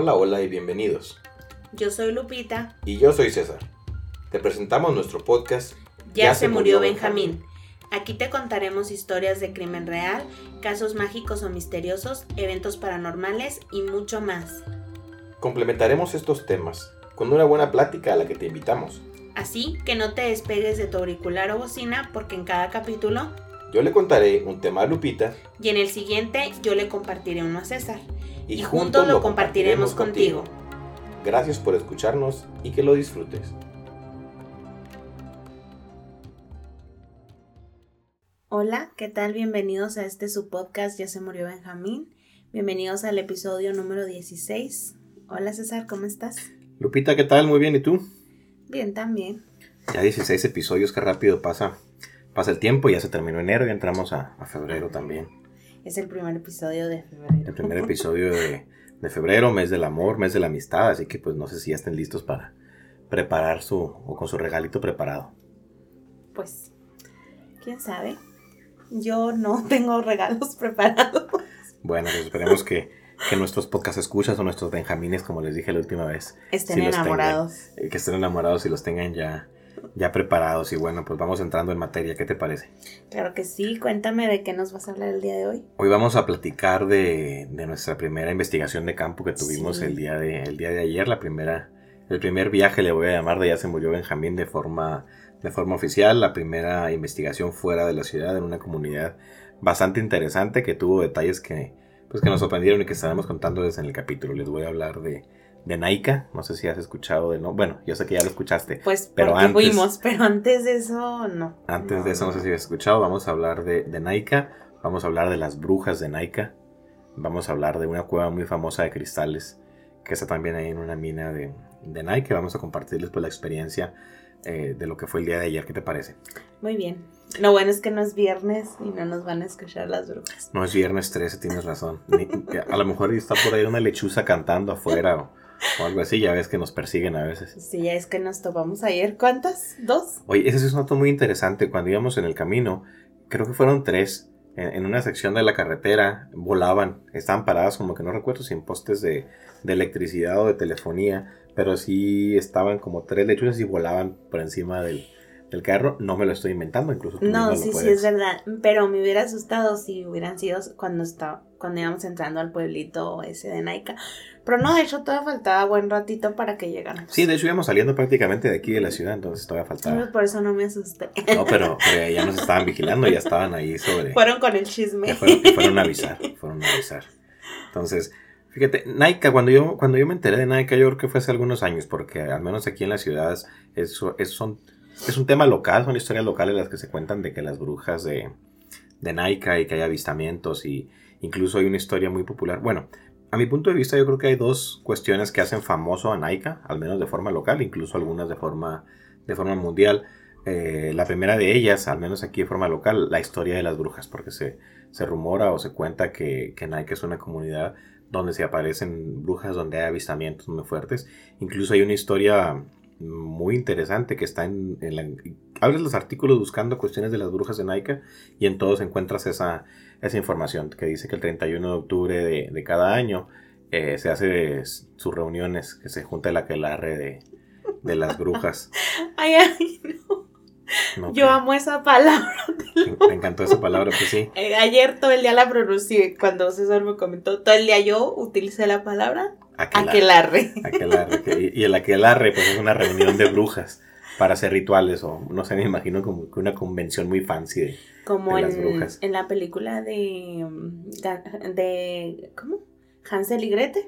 Hola, hola y bienvenidos. Yo soy Lupita. Y yo soy César. Te presentamos nuestro podcast Ya, se, murió Benjamín. Aquí te contaremos historias de crimen real, casos mágicos o misteriosos, eventos paranormales y mucho más. Complementaremos estos temas con una buena plática a la que te invitamos. Así que no te despegues de tu auricular o bocina porque en cada capítulo Yo le contaré un tema a Lupita y en el siguiente yo le compartiré uno a César. Y, Y juntos lo compartiremos contigo. Gracias por escucharnos y que lo disfrutes. Hola, ¿qué tal? Bienvenidos a este su podcast Ya se murió Benjamín. Bienvenidos al episodio número 16. Hola César, ¿cómo estás? Lupita, ¿qué tal? Muy bien, ¿y tú? Bien también. Ya 16 episodios, qué rápido pasa, pasa el tiempo, ya se terminó enero y entramos a, a febrero también. Es el primer episodio de febrero. El primer episodio de, de febrero, mes del amor, mes de la amistad, así que pues no sé si ya estén listos para preparar su, o con su regalito preparado. Pues, quién sabe. Yo no tengo regalos preparados. Bueno, pues esperemos que, que nuestros podcast escuchas o nuestros benjamines, como les dije la última vez, Estén tengan. enamorados. eh, que estén enamorados y los tengan ya, ya preparados. Y bueno, pues vamos entrando en materia, ¿qué te parece? Claro que sí. Cuéntame de qué nos vas a hablar el día de hoy. Hoy vamos a platicar de, de nuestra primera investigación de campo que tuvimos Sí. el, día de, el día de ayer, la primera, el primer viaje, le voy a llamar, de ya se murió Benjamín de forma, de forma oficial, la primera investigación fuera de la ciudad, en una comunidad bastante interesante que tuvo detalles que, pues, que nos sorprendieron y que estaremos contándoles en el capítulo. Les voy a hablar de, de Naika, no sé si has escuchado de no, bueno, yo sé que ya lo escuchaste. Pues Pero antes- fuimos, pero antes de eso no. Antes de eso, no sé si has escuchado, vamos a hablar de, de Naika, vamos a hablar de las brujas de Naika, vamos a hablar de una cueva muy famosa de cristales que está también ahí en una mina de, de Naika. Vamos a compartirles pues, la experiencia eh, de lo que fue el día de ayer. ¿Qué te parece? Muy bien. Lo bueno es que no es viernes y no nos van a escuchar las brujas. No es viernes 13, tienes razón. Ni- a lo mejor está por ahí una lechuza cantando afuera o, o algo así. Ya ves que nos persiguen a veces. Sí, ya es que nos topamos ayer. ¿Cuántas? ¿Dos? Oye, ese es un dato muy interesante. Cuando íbamos en el camino, creo que fueron tres. En, en una sección de la carretera volaban, estaban paradas como que no recuerdo si en postes de, de electricidad o de telefonía, pero sí estaban como tres lechuzas y volaban por encima del, del carro. No me lo estoy inventando, incluso tú No, lo sí, sí, es verdad. Pero me hubiera asustado si hubieran sido cuando estaba, cuando íbamos entrando al pueblito ese de Naika. Pero no, de hecho todavía faltaba buen ratito para que llegáramos. Sí, de hecho íbamos saliendo prácticamente de aquí de la ciudad, entonces todavía faltaba. Por eso no me asusté. No, pero, pero ya nos estaban vigilando, ya estaban ahí sobre... Fueron con el chisme. que fueron, que fueron a avisar, fueron a avisar. Entonces, fíjate, Naika, cuando yo, cuando yo me enteré de Naika, yo creo que fue hace algunos años, porque al menos aquí en las ciudades es, es, son, es un tema local, son historias locales las que se cuentan de que las brujas de, de Naika y que hay avistamientos y incluso hay una historia muy popular. Bueno, a mi punto de vista yo creo que hay dos cuestiones que hacen famoso a Naika, al menos de forma local, incluso algunas de forma, de forma mundial. Eh, la primera de ellas, al menos aquí de forma local, la historia de las brujas, porque se, se rumora o se cuenta que, que Nike es una comunidad donde se aparecen brujas, donde hay avistamientos muy fuertes. Incluso hay una historia muy interesante que está en, en la... Abres los artículos buscando cuestiones de las brujas de Nike y en todos encuentras esa, esa información que dice que el 31 de octubre de, de cada año eh, se hace sus reuniones, que se junta el aquelarre de, de las brujas. Ay, ay, no. ¿no? Yo Que- amo esa palabra. Me encantó esa palabra, pues sí. Eh, ayer todo el día la pronuncié. Cuando César me comentó, todo el día yo utilicé la palabra aquelarre. Aquelarre, que- y el aquelarre, pues es una reunión de brujas para hacer rituales o no sé, me imagino como que una convención muy fancy de... Como de las brujas. en la película de, Ga- de. ¿Cómo? Hansel y Gretel.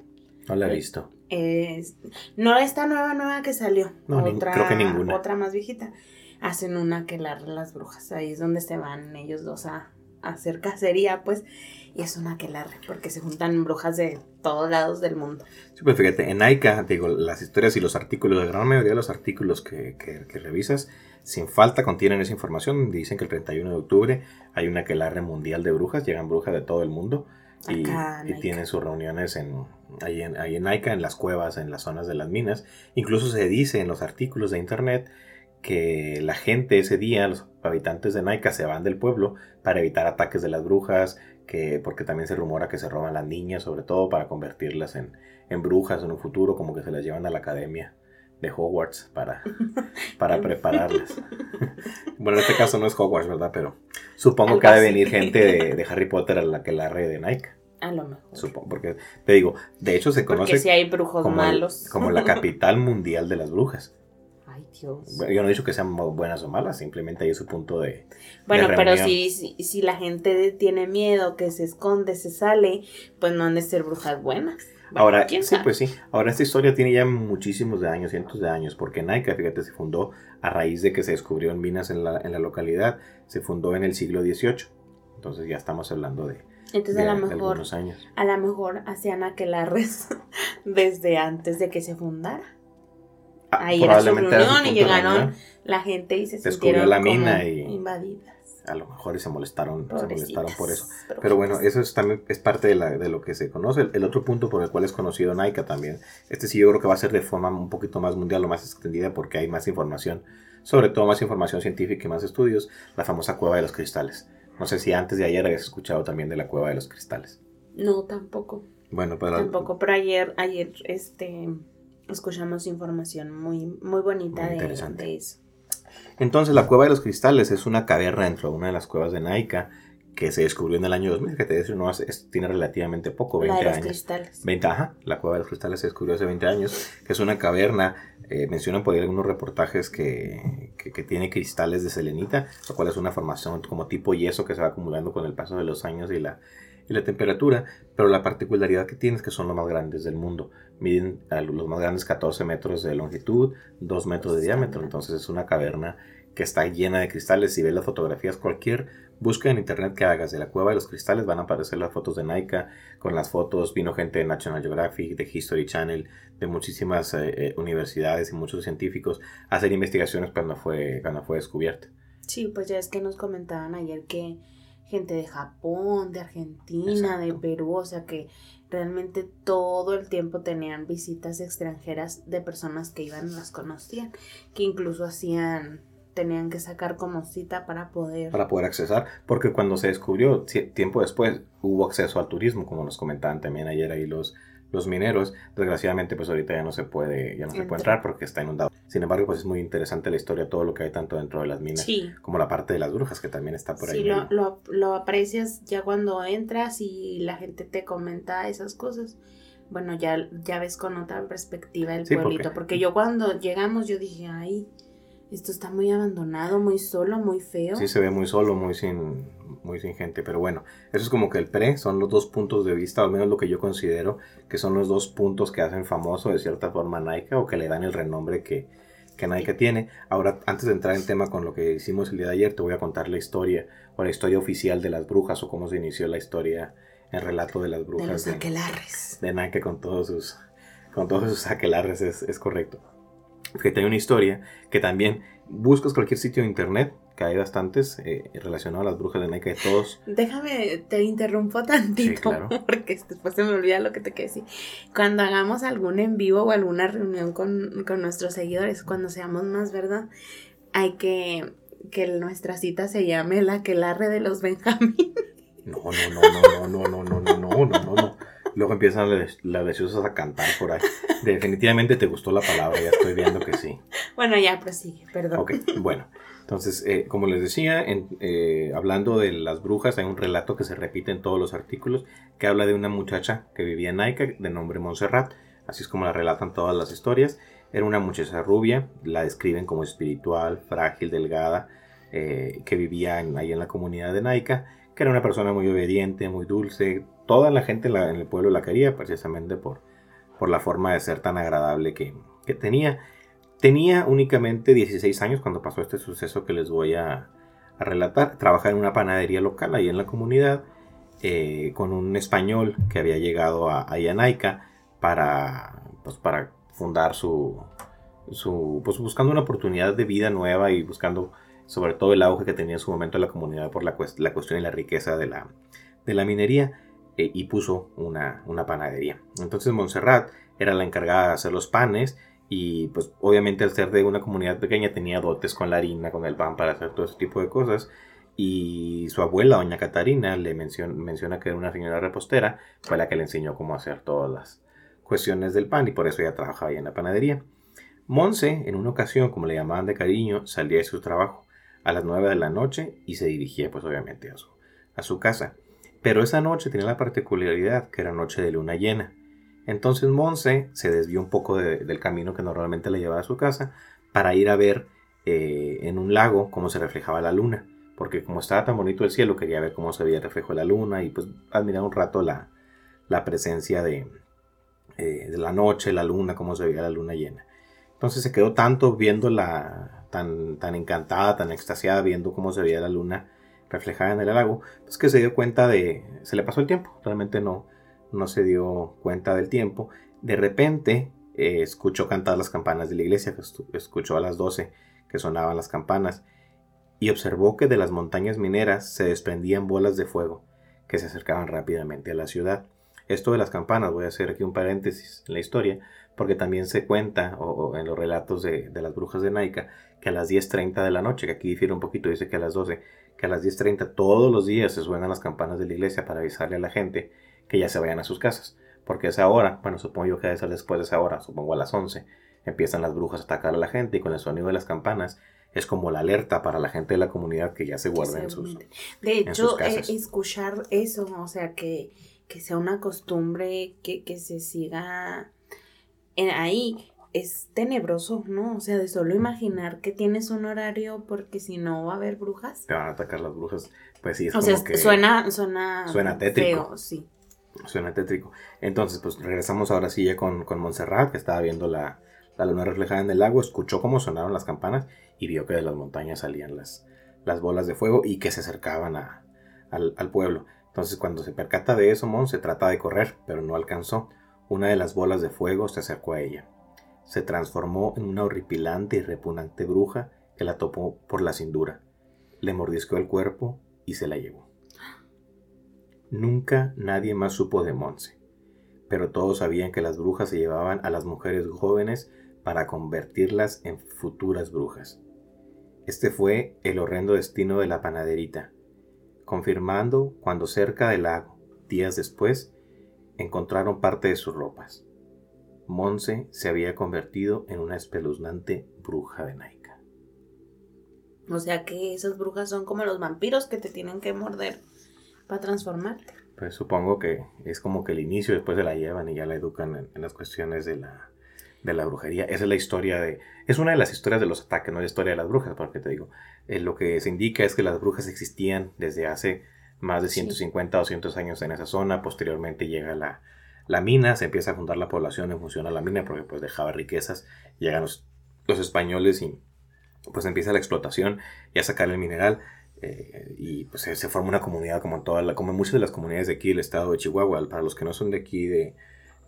No la he Eh, visto. Es- no esta nueva, nueva que salió. No, otra, creo que ninguna. Otra más viejita. Hacen una que las brujas. Ahí es donde se van ellos dos a hacer cacería, pues. Y es una aquelarre, porque se juntan brujas de todos lados del mundo. Sí, pues fíjate, en AICA, digo, las historias y los artículos, la gran mayoría de los artículos que, que- que revisas, sin falta contienen esa información. Dicen que el 31 de octubre hay una aquelarre mundial de brujas, llegan brujas de todo el mundo y, tienen sus reuniones en, ahí, en, ahí en en las cuevas, en las zonas de las minas. Incluso se dice en los artículos de internet que la gente ese día, los habitantes de Naika, se van del pueblo para evitar ataques de las brujas, que, porque también se rumora que se roban las niñas, sobre todo para convertirlas en, en brujas en un futuro, como que se las llevan a la academia de Hogwarts para, para prepararlas. bueno, en este caso no es Hogwarts, ¿verdad? Pero supongo que ha de venir gente de, Harry Potter a la que la red de Nike. A lo mejor. Supongo, porque te digo, de hecho se conoce. Porque si hay brujos como malos. como la capital mundial de las brujas. Ay, Dios. yo no he dicho que sean buenas o malas, simplemente hay su punto de. Bueno, pero si, si, si, la gente tiene miedo, que se esconde, se sale, pues no han de ser brujas buenas. Ahora, sí, pues sí. Ahora, esta historia tiene ya muchísimos de años, cientos de años, porque Nike, fíjate, se fundó a raíz de que se descubrió en minas en la, en la localidad. Se fundó en el siglo XVIII. Entonces ya estamos hablando de, Entonces, a lo mejor. A lo mejor hacían aquelarres desde antes de que se fundara. Ah, Ahí era su reunión y llegaron la gente y se sintieron la mina y... invadidas a lo mejor se molestaron, se molestaron por eso. Pero bueno, eso es también es parte de, la, de lo que se conoce. El, otro punto por el cual es conocido Naika también, este sí yo creo que va a ser de forma un poquito más mundial o más extendida porque hay más información, sobre todo más información científica y más estudios, la famosa cueva de los cristales. No sé si antes de ayer habías escuchado también de la cueva de los cristales. No, tampoco. Bueno, pero... Tampoco, pero ayer, ayer, este, escuchamos información muy, muy bonita de, de eso. Entonces, la Cueva de los Cristales es una caverna dentro de una de las cuevas de Naika que se descubrió en el año 2000, que te decía, no, tiene relativamente poco, 20 la de los años. cristales. 20, ajá, la Cueva de los Cristales se descubrió hace 20 años, que es una caverna, eh, mencionan por ahí algunos reportajes que, que, tiene cristales de selenita, lo cual es una formación como tipo yeso que se va acumulando con el paso de los años y la, y la temperatura, pero la particularidad que tiene es que son los más grandes del mundo miden los más grandes 14 metros de longitud, 2 metros de diámetro, entonces es una caverna que está llena de cristales. Si ves las fotografías, cualquier búsqueda en internet que hagas de la cueva de los cristales van a aparecer las fotos de Naika, con las fotos vino gente de National Geographic, de History Channel, de muchísimas eh, eh, universidades y muchos científicos a hacer investigaciones cuando fue, cuando fue descubierta. Sí, pues ya es que nos comentaban ayer que gente de Japón, de Argentina, de Perú, o sea que realmente todo el tiempo tenían visitas extranjeras de personas que iban y las conocían, que incluso hacían tenían que sacar como cita para poder para poder accesar, porque cuando se descubrió tiempo después hubo acceso al turismo, como nos comentaban también ayer ahí los los mineros, desgraciadamente pues ahorita ya no se puede ya no se puede entrar porque está inundado. Sin embargo, pues es muy interesante la historia, todo lo que hay tanto dentro de las minas como la parte de las brujas que también está por ahí. Sí, lo, lo, lo, aprecias ya cuando entras y la gente te comenta esas cosas. Bueno, ya, ya ves con otra perspectiva el pueblito. Porque... yo cuando llegamos yo dije, ay, esto está muy abandonado, muy solo, muy feo. Sí, se ve muy solo, muy sin, muy sin gente. Pero bueno, eso es como que el pre, son los dos puntos de vista, al menos lo que yo considero que son los dos puntos que hacen famoso de cierta forma Nike o que le dan el renombre que, que Nike tiene. Ahora, antes de entrar en tema con lo que hicimos el día de ayer, te voy a contar la historia o la historia oficial de las brujas o cómo se inició la historia, el relato de las brujas. De los aquelarres. De, Nike con todos sus, con todos sus aquelarres, es, es correcto. Que tiene una historia que también buscas cualquier sitio de internet que hay bastantes eh, relacionados a las brujas de Nike de todos. Déjame, te interrumpo tantito, porque después se me olvida lo que te quedé decir. Cuando hagamos algún en vivo o alguna reunión con, nuestros seguidores, cuando seamos más, ¿verdad? Hay que que nuestra cita se llame la que la de los Benjamín. No, no, no, no, no, no, no, no, no, no, no, no. Luego empiezan las deseosas a cantar por ahí. Definitivamente te gustó la palabra, ya estoy viendo que sí. Bueno, ya prosigue, perdón. Ok, bueno. Entonces, eh, como les decía, eh, hablando de las brujas, hay un relato que se repite en todos los artículos que habla de una muchacha que vivía en Naica de nombre Montserrat, así es como la relatan todas las historias. Era una muchacha rubia, la describen como espiritual, frágil, delgada, eh, que vivía ahí en la comunidad de Naica, que era una persona muy obediente, muy dulce. Toda la gente en, el pueblo la quería precisamente por, por la forma de ser tan agradable que, que tenía. Tenía únicamente 16 años cuando pasó este suceso que les voy a, relatar. Trabajaba en una panadería local ahí en la comunidad eh, con un español que había llegado a, a para, pues, para fundar su, su, pues buscando una oportunidad de vida nueva y buscando sobre todo el auge que tenía en su momento la comunidad por la, la cuestión y la riqueza de la, de la minería eh, y puso una, una panadería. Entonces Montserrat era la encargada de hacer los panes Y pues obviamente al ser de una comunidad pequeña tenía dotes con la harina, con el pan para hacer todo ese tipo de cosas. Y su abuela, doña Catarina, le menciona, menciona que era una señora repostera, fue la que le enseñó cómo hacer todas las cuestiones del pan y por eso ella trabajaba ahí en la panadería. Monse, en una ocasión, como le llamaban de cariño, salía de su trabajo a las 9 de la noche y se dirigía pues obviamente a su, a su casa. Pero esa noche tenía la particularidad que era noche de luna llena. Entonces Monse se desvió un poco del camino que normalmente le llevaba a su casa para ir a ver eh, en un lago cómo se reflejaba la luna. Porque como estaba tan bonito el cielo, quería ver cómo se veía el reflejo de la luna y pues admirar un rato la, presencia de, eh, de la noche, la luna, cómo se veía la luna llena. Entonces se quedó tanto viendo la, tan, tan encantada, tan extasiada, viendo cómo se veía la luna reflejada en el lago, pues que se dio cuenta de, se le pasó el tiempo, realmente no, no se dio cuenta del tiempo. De repente eh, escuchó cantar las campanas de la iglesia, escuchó a las 12 que sonaban las campanas y observó que de las montañas mineras se desprendían bolas de fuego que se acercaban rápidamente a la ciudad. Esto de las campanas, voy a hacer aquí un paréntesis en la historia, porque también se cuenta, o, en los relatos de, las brujas de Naika, que a las 10.30 de la noche, que aquí difiere un poquito, dice que a las 12, que a las 10.30 todos los días se suenan las campanas de la iglesia para avisarle a la gente que ya se vayan a sus casas. Porque a esa hora, bueno, supongo yo que debe ser después de esa hora, supongo a las 11, empiezan las brujas a atacar a la gente y con el sonido de las campanas es como la alerta para la gente de la comunidad que ya se guarda en sus De hecho, eh, escuchar eso, o sea, que que sea una costumbre que, se siga en ahí es tenebroso, ¿no? O sea, de solo imaginar que tienes un horario porque si no va a haber brujas. Te van a atacar las brujas. Pues sí, es o como sea, que suena, suena, suena tétrico. Feo, sí. Suena tétrico. Entonces, pues regresamos ahora sí ya con, con Montserrat, que estaba viendo la, luna reflejada en el lago, escuchó cómo sonaron las campanas y vio que de las montañas salían las, las bolas de fuego y que se acercaban a, al, al pueblo. Entonces cuando se percata de eso, Mon se trata de correr, pero no alcanzó. Una de las bolas de fuego se acercó a ella. Se transformó en una horripilante y repugnante bruja que la topó por la cintura. Le mordisqueó el cuerpo y se la llevó. Nunca nadie más supo de Monse, pero todos sabían que las brujas se llevaban a las mujeres jóvenes para convertirlas en futuras brujas. Este fue el horrendo destino de la panaderita, confirmando cuando cerca del lago, días después, encontraron parte de sus ropas. Monse se había convertido en una espeluznante bruja de Naika. O sea que esas brujas son como los vampiros que te tienen que morder para transformarte. Pues supongo que es como que el inicio, después se la llevan y ya la educan en las cuestiones de la, de la brujería. Esa es la historia de... Es una de las historias de los ataques, no la historia de las brujas, porque te digo, eh, lo que se indica es que las brujas existían desde hace más de 150 o 200 años en esa zona. Posteriormente llega la, la, mina, se empieza a fundar la población en función a la mina, porque pues dejaba riquezas. Llegan los, los españoles y pues empieza la explotación y a sacar el mineral. Eh, y pues se, forma una comunidad como toda la, como muchas de las comunidades de aquí del estado de Chihuahua. Para los que no son de aquí de,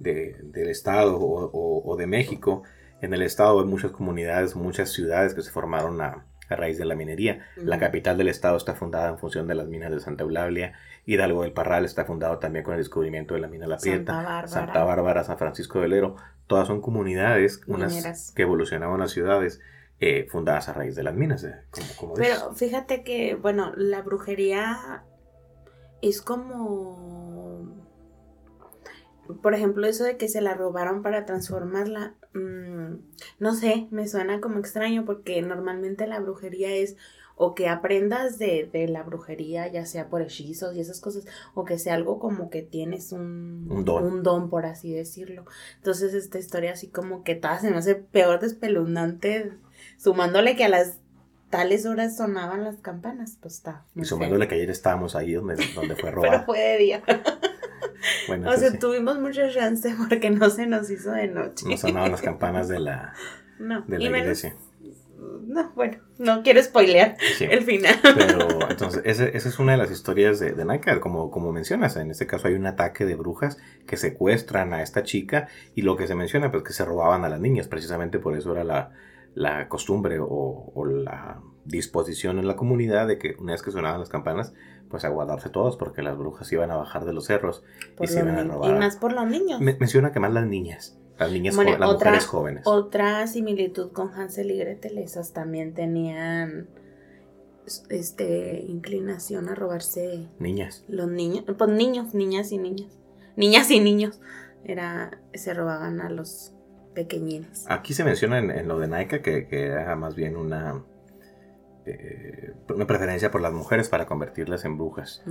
del estado o, de México, en el estado hay muchas comunidades, muchas ciudades que se formaron a, raíz de la minería. La capital del estado está fundada en función de las minas de Santa Eulalia. Hidalgo del Parral está fundado también con el descubrimiento de la mina La Prieta. Santa Bárbara. Santa Bárbara, San Francisco del Ero. Todas son comunidades, unas que evolucionaban las ciudades. Eh, fundadas a raíz de las minas. Eh, Pero fíjate que, bueno, la brujería es como por ejemplo, eso de que se la robaron para transformarla, mm, no sé, me suena como extraño porque normalmente la brujería es o que aprendas de, la brujería, ya sea por hechizos y esas cosas, o que sea algo como que tienes un, un, don. por así decirlo. Entonces, esta historia así como que toda se me hace peor despeluznante, sumándole que a las tales horas sonaban las campanas, pues está. Y sumándole que ayer estábamos ahí donde, donde fue robado. Pero fue de día. o sea, tuvimos mucha chance porque no se nos hizo de noche. No sonaban las campanas de la, no, de la iglesia. No, bueno, no quiero spoilear el final. Pero entonces, esa, es una de las historias de, de como, como mencionas. En este caso hay un ataque de brujas que secuestran a esta chica y lo que se menciona, pues que se robaban a las niñas. Precisamente por eso era la, la costumbre o, o, la disposición en la comunidad de que una vez que sonaban las campanas, pues a guardarse todos porque las brujas iban a bajar de los cerros y se iban a robar. Y más por los niños. menciona que más las niñas. Las niñas, las otra, mujeres jóvenes. Otra similitud con Hansel y Gretel, esas también tenían este inclinación a robarse niñas. Los niños, pues niños, niñas y niñas. Niñas y niños. Era, se robaban a los pequeñines. Aquí se menciona en, lo de Nike que, que, era más bien una, eh, una preferencia por las mujeres para convertirlas en brujas.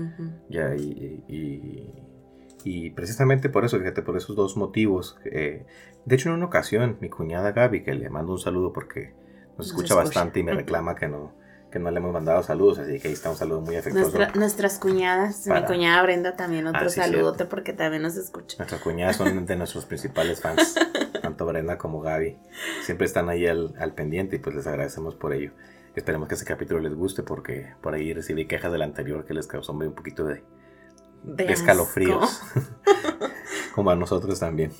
ya, y, y, precisamente por eso, fíjate, por esos dos motivos. Eh, de hecho, en una ocasión, mi cuñada Gaby, que le mando un saludo porque nos, escucha, bastante y me reclama que no, que no le hemos mandado saludos, así que ahí está un saludo muy afectuoso. nuestras cuñadas, mi cuñada Brenda también otro saludo porque también nos escucha. Nuestras cuñadas son de nuestros principales fans, tanto Brenda como Gaby. Siempre están ahí al, al, pendiente y pues les agradecemos por ello. Esperemos que ese capítulo les guste porque por ahí recibí quejas del anterior que les causó un poquito de, de, escalofríos. como a nosotros también.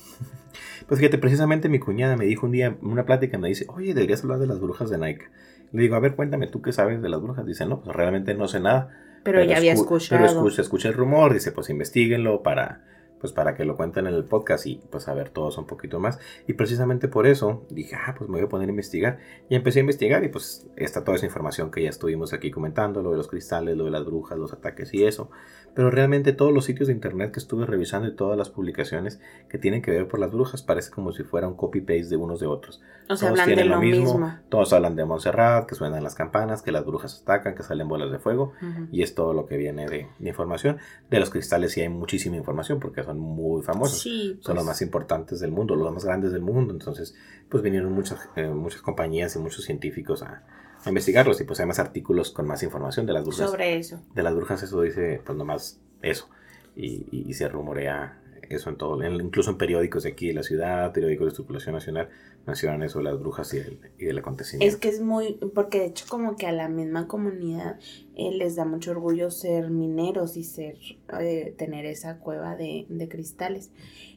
Pues fíjate, precisamente mi cuñada me dijo un día en una plática, me dice, oye, deberías hablar de las brujas de Nike. Le digo, a ver, cuéntame tú qué sabes de las brujas. Dice, no, pues realmente no sé nada. Pero, ya había escuchado. Pero escuché, escuché el rumor, dice, pues investiguenlo para, pues para que lo cuenten en el podcast y pues a ver todos un poquito más. Y precisamente por eso dije, ah, pues me voy a poner a investigar. Y empecé a investigar y pues está toda esa información que ya estuvimos aquí comentando, lo de los cristales, lo de las brujas, los ataques y eso. Pero realmente todos los sitios de internet que estuve revisando y todas las publicaciones que tienen que ver por las brujas parece como si fuera un copy-paste de unos de otros. O sea, hablan de lo, mismo, Todos hablan de Montserrat, que suenan las campanas, que las brujas atacan, que salen bolas de fuego. Y es todo lo que viene de, información. De los cristales sí hay muchísima información porque son muy famosos. son los pues. más importantes del mundo, los más grandes del mundo. Entonces, pues vinieron muchas, eh, muchas compañías y muchos científicos a, investigarlos y pues hay más artículos con más información de las brujas. Sobre eso. De las brujas eso dice pues nomás eso. Y, y se rumorea eso en todo, incluso en periódicos de aquí de la ciudad, periódicos de circulación nacional, mencionan eso de las brujas y del, y del acontecimiento. Es que es muy, porque de hecho como que a la misma comunidad eh, les da mucho orgullo ser mineros y ser, eh, tener esa cueva de, de cristales.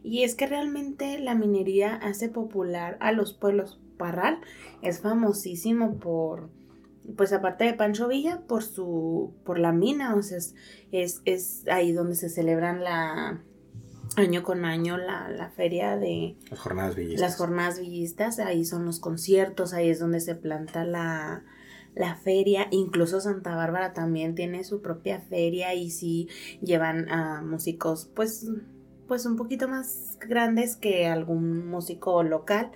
Y es que realmente la minería hace popular a los pueblos. Parral es famosísimo por pues aparte de Pancho Villa, por su, por la mina, o sea, es, es ahí donde se celebran la, año con año la, feria de las jornadas villistas. Las jornadas villistas, ahí son los conciertos, ahí es donde se planta la, feria, incluso Santa Bárbara también tiene su propia feria y sí llevan a músicos pues pues un poquito más grandes que algún músico local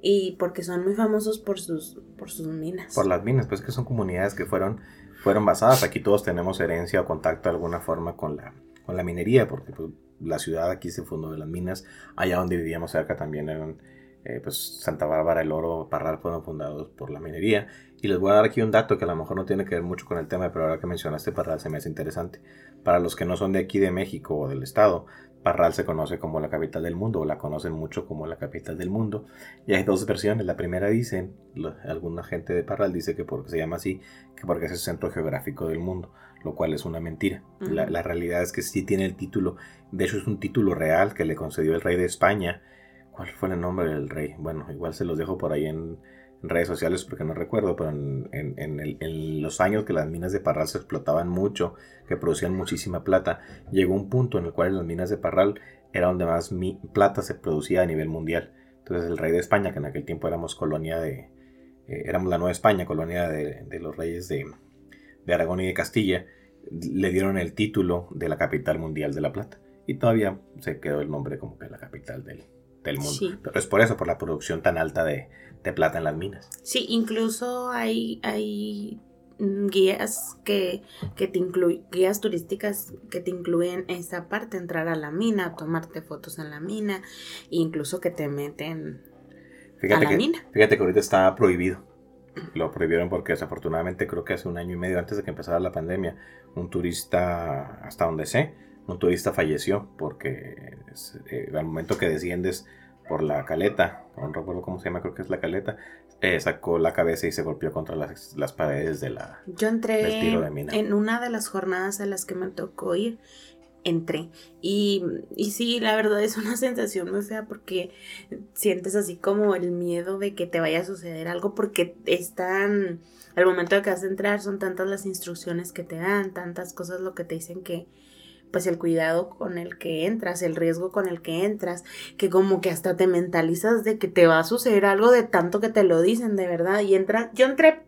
y porque son muy famosos por sus por sus minas. Por las minas, pues que son comunidades que fueron fueron basadas, aquí todos tenemos herencia o contacto de alguna forma con la con la minería, porque pues, la ciudad aquí se fundó de las minas, allá donde vivíamos cerca también eran, eh, pues Santa Bárbara, El Oro, Parral fueron fundados por la minería. Y les voy a dar aquí un dato que a lo mejor no tiene que ver mucho con el tema, pero ahora que mencionaste Parral se me hace interesante. Para los que no son de aquí de México o del estado, Parral se conoce como la capital del mundo, o la conocen mucho como la capital del mundo. Y hay dos versiones. La primera dicen, alguna gente de Parral dice que porque se llama así, que porque es el centro geográfico del mundo, lo cual es una mentira. la, la, realidad es que sí tiene el título, de hecho es un título real que le concedió el rey de España. ¿Cuál fue el nombre del rey? Bueno, igual se los dejo por ahí en, redes sociales porque no recuerdo, pero en, los años que las minas de Parral se explotaban mucho, que producían muchísima plata, llegó un punto en el cual las minas de Parral era donde más plata se producía a nivel mundial. Entonces el rey de España, que en aquel tiempo éramos colonia de, eh, éramos la Nueva España, colonia de, los reyes de, Aragón y de Castilla, le dieron el título de la capital mundial de la plata. Y todavía se quedó el nombre como que la capital del, del mundo. Pero es por eso, por la producción tan alta de, de plata en las minas. Sí, incluso hay, hay guías que, que te incluyen, guías turísticas que te incluyen esa parte, entrar a la mina, tomarte fotos en la mina, incluso que te meten fíjate a la mina. Fíjate que ahorita está prohibido. Lo prohibieron porque desafortunadamente creo que hace un año y medio antes de que empezara la pandemia, un turista, hasta donde sé, un turista falleció porque eh, al momento que desciendes por la caleta, no recuerdo cómo se llama, creo que es la caleta, eh, sacó la cabeza y se golpeó contra las, las paredes de la, Yo entré en una de las jornadas a las que me tocó ir, entré. Y, y sí, la verdad es una sensación muy fea porque sientes así como el miedo de que te vaya a suceder algo porque están, al momento de que vas a entrar son tantas las instrucciones que te dan, tantas cosas lo que te dicen que pues el cuidado con el que entras, el riesgo con el que entras, que como que hasta te mentalizas de que te va a suceder algo de tanto que te lo dicen, de verdad. Y entra, yo entré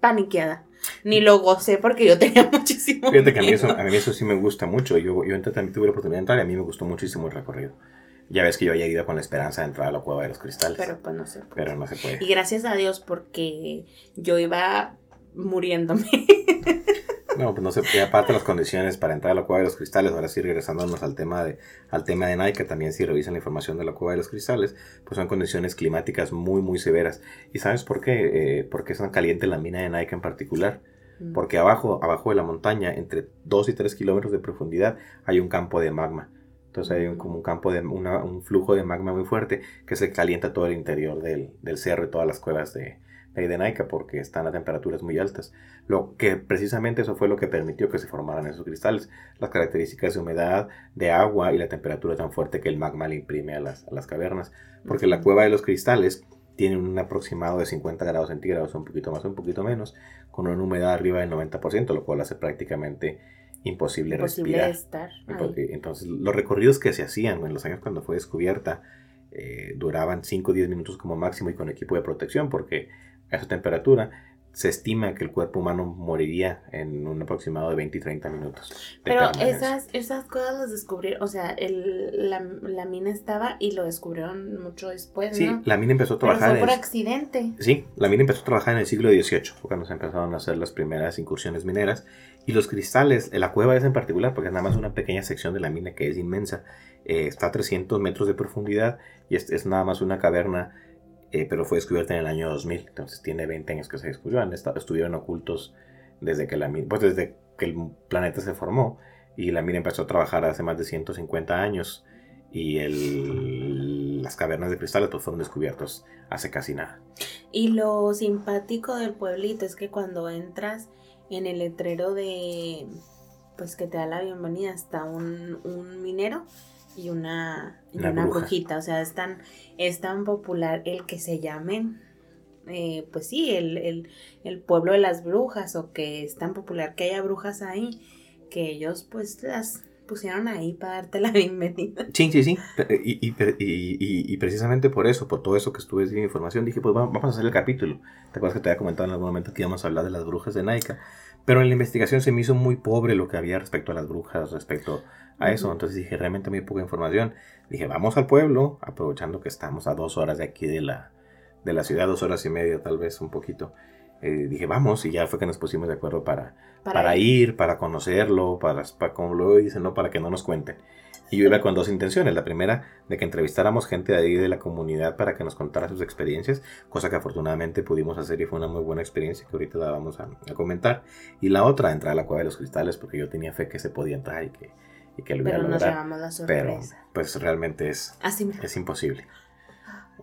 paniqueada. Ni lo gocé porque yo tenía muchísimo Fíjate que a mí, eso, a mí eso sí me gusta mucho. Yo, yo entré, también tuve la oportunidad de entrar y a mí me gustó muchísimo el recorrido. Ya ves que yo había ido con la esperanza de entrar a la cueva de los cristales. Pero pues no se puede. Pero no se puede. Y gracias a Dios porque yo iba muriéndome. No, pues no sé, y aparte las condiciones para entrar a la cueva de los cristales, ahora sí regresándonos al tema de, al tema de Nike, también si revisan la información de la cueva de los cristales, pues son condiciones climáticas muy, muy severas. ¿Y sabes por qué? Eh, porque es tan caliente la mina de Nike en particular. Mm. Porque abajo, abajo de la montaña, entre 2 y 3 kilómetros de profundidad, hay un campo de magma. Entonces hay un, como un campo de una- un flujo de magma muy fuerte que se calienta todo el interior del, del cerro y todas las cuevas de, de, de Naica porque están a temperaturas muy altas. Lo que precisamente eso fue lo que permitió que se formaran esos cristales. Las características de humedad, de agua y la temperatura tan fuerte que el magma le imprime a las, a las cavernas. Porque la cueva de los cristales tiene un aproximado de 50 grados centígrados, un poquito más un poquito menos, con una humedad arriba del 90%, lo cual hace prácticamente imposible, Imposible respirar. estar ahí. Entonces, los recorridos que se hacían en los años cuando fue descubierta eh, duraban 5 o 10 minutos como máximo y con equipo de protección, porque a esa temperatura se estima que el cuerpo humano moriría en un aproximado de 20 y 30 minutos. Pero esas, esas cosas las descubrieron, o sea, el, la, la mina estaba y lo descubrieron mucho después, Sí, ¿no? la mina empezó a Pero trabajar fue en por el- accidente. Sí, la mina empezó a trabajar en el siglo XVIII, fue cuando se empezaron a hacer las primeras incursiones mineras. Y los cristales, la cueva es en particular, porque es nada más una pequeña sección de la mina que es inmensa, eh, está a 300 metros de profundidad y es, es nada más una caverna, eh, pero fue descubierta en el año 2000, entonces tiene 20 años que se descubrió, estuvieron ocultos desde que la pues que el planeta se formó y la mina empezó a trabajar hace más de 150 años y las cavernas de cristales pues, fueron descubiertos hace casi nada. Y lo simpático del pueblito es que cuando entras en el letrero de, pues que te da la bienvenida, está un minero y una, y Una bruja. brujita. O sea, es tan, es tan popular el que se llamen, eh, pues sí, el, el, el pueblo de las brujas o que es tan popular que haya brujas ahí, que ellos pues las pusieron ahí para darte la bienvenida. Sí, sí, sí. Pe- Y, y, y- precisamente por eso, por todo eso que estuve viendo información, dije, pues va- vamos a hacer el capítulo. ¿Te acuerdas que te había comentado en algún momento que íbamos a hablar de las brujas de Naika? Pero en la investigación se me hizo muy pobre lo que había respecto a las brujas, respecto a eso. Entonces dije, realmente muy poca información. Dije, vamos al pueblo, aprovechando que estamos a dos horas de aquí de la, de la ciudad, dos horas y media tal vez, un poquito. Eh, dije, vamos, y ya fue que nos pusimos de acuerdo para, para, ir, para conocerlo, para, para como lo dicen, ¿no? para que no nos cuenten. Y yo iba con dos intenciones. La primera, de que entrevistáramos gente de ahí de la comunidad para que nos contara sus experiencias, cosa que afortunadamente pudimos hacer y fue una muy buena experiencia que ahorita la vamos a, a comentar. Y la otra, entrar a la cueva de los cristales, porque yo tenía fe que se podía entrar y que, y que lo iba a Pero nos llevamos la Pero, sorpresa. pues realmente es, Así es imposible.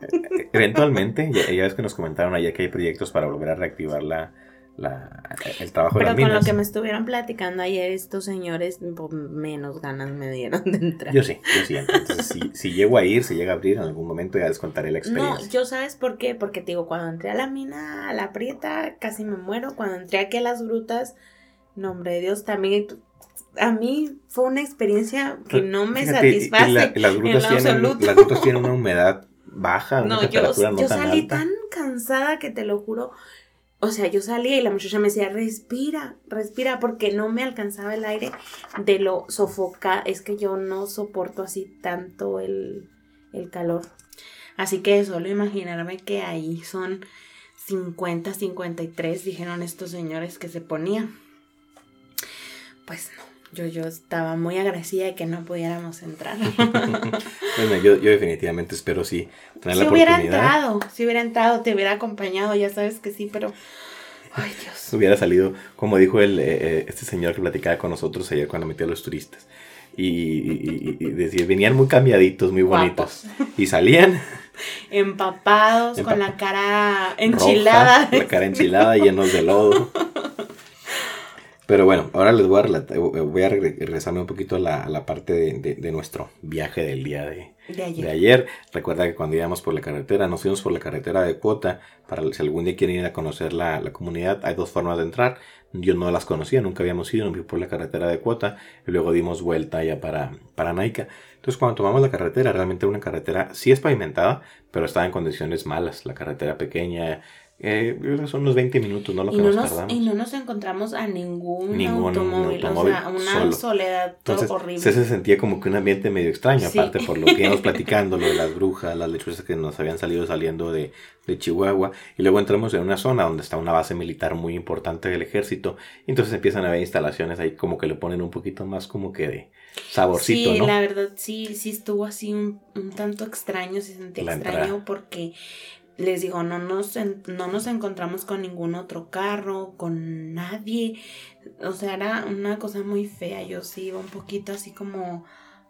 Eh, Eventualmente, ya, ya ves que nos comentaron ayer que hay proyectos para volver a reactivar la, la- el trabajo de Pero las con minas. lo que me estuvieron platicando ayer estos señores, menos ganas me dieron de entrar. Yo sí, yo sí. Entonces, si, si llego a ir, si llega a abrir en algún momento, ya les contaré la no, experiencia. yo sabes por qué, porque te digo, cuando entré a la mina, a la prieta, casi me muero. Cuando entré aquí a las grutas, nombre de Dios, también a mí fue una experiencia que no me Fíjate, y- y satisface. la- las, grutas lo tienen, absoluto. las grutas tienen una humedad baja, una No, yo, temperatura no yo tan salí alta. tan cansada que te lo juro. O sea, yo salía y la muchacha me decía, respira, respira, porque no me alcanzaba el aire de lo sofocar. Es que yo no soporto así tanto el, el calor. Así que solo imaginarme que ahí son 50, 53, dijeron estos señores que se ponían. Pues no, yo, yo estaba muy agradecida de que no pudiéramos entrar. Bueno, yo, yo definitivamente espero sí tener Si la hubiera oportunidad. entrado, si hubiera entrado, te hubiera acompañado, ya sabes que sí, pero. Ay, Dios. Hubiera salido, como dijo el, eh, eh, este señor que platicaba con nosotros ayer cuando metió a los turistas. Y, y- y- decía, venían muy cambiaditos, muy bonitos. Y salían Empapados, Empapa- con la cara enchilada. roja, la cara enchilada, llenos de lodo. Pero bueno, ahora les voy a, relatar- voy a regre- regresarme un poquito a la, a la parte de, de- de nuestro viaje del día de, De ayer. de ayer. Recuerda que cuando íbamos por la carretera, nos fuimos por la carretera de Cuota. Para si algún día quieren ir a conocer la, la comunidad, hay dos formas de entrar. Yo no las conocía, nunca habíamos ido, nos fui por la carretera de Cuota y luego dimos vuelta ya para, para Naica. Entonces cuando tomamos la carretera, realmente una carretera sí es pavimentada, pero estaba en condiciones malas. La carretera pequeña, eh, son unos 20 minutos, ¿no? Lo y, que no nos nos, tardamos. y no nos encontramos a ningún, Ningún automóvil, automóvil o sea, una solo. soledad Entonces, horrible. se, se sentía como que un ambiente medio extraño, Sí. aparte por lo que íbamos platicando, lo de las brujas, las lechuzas que nos habían salido saliendo de, de Chihuahua. Y luego entramos en una zona donde está una base militar muy importante del ejército. Y entonces empiezan a haber instalaciones ahí como que le ponen un poquito más como que de saborcito, sí, ¿no? la verdad sí, sí estuvo así un, un tanto extraño, se sentía La extraño entrada. porque les digo, no nos, en- no nos encontramos con ningún otro carro, con nadie, o sea, era una cosa muy fea, yo sí iba un poquito así como,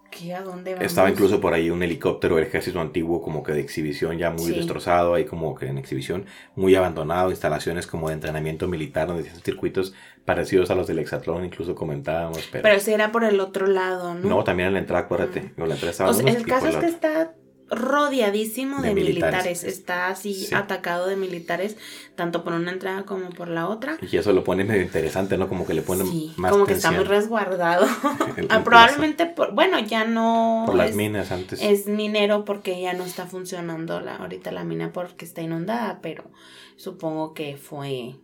¿qué? ¿A dónde vamos? Estaba incluso por ahí un helicóptero del ejército antiguo como que de exhibición ya muy Sí. destrozado, ahí como que en exhibición muy abandonado, instalaciones como de entrenamiento militar donde hacían circuitos parecidos a los del Hexatlón, incluso comentábamos, pero... Pero ese era por el otro lado, ¿no? no, también en la entrada, acuérdate, en la entrada O sea, el caso es que está rodeadísimo De de, militares. militares. Está así Sí. atacado de militares, tanto por una entrada como por la otra. Y eso lo pone medio interesante, ¿no? Como que le pone Sí, más como que está muy resguardado. El- Ah, el- probablemente por, bueno, ya no Por las minas antes. es minero porque ya no está funcionando la, ahorita la mina porque está inundada, pero supongo que fue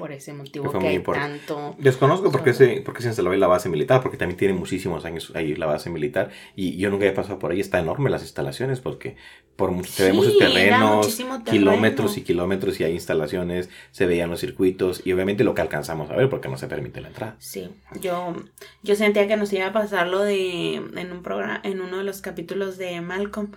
por ese motivo Que que hay tanto. Desconozco por qué, se, por qué se instaló ahí la base militar, porque también tiene muchísimos años ahí la base militar. Y yo nunca he pasado por ahí, está enorme las instalaciones, porque por mucho, se ven Sí, muchos terrenos, terreno. kilómetros y kilómetros, y hay instalaciones, se veían los circuitos, y obviamente lo que alcanzamos a ver, porque no se permite la entrada. Sí, yo, yo sentía que nos iba a pasar lo de en un programa, en uno de los capítulos de Malcolm,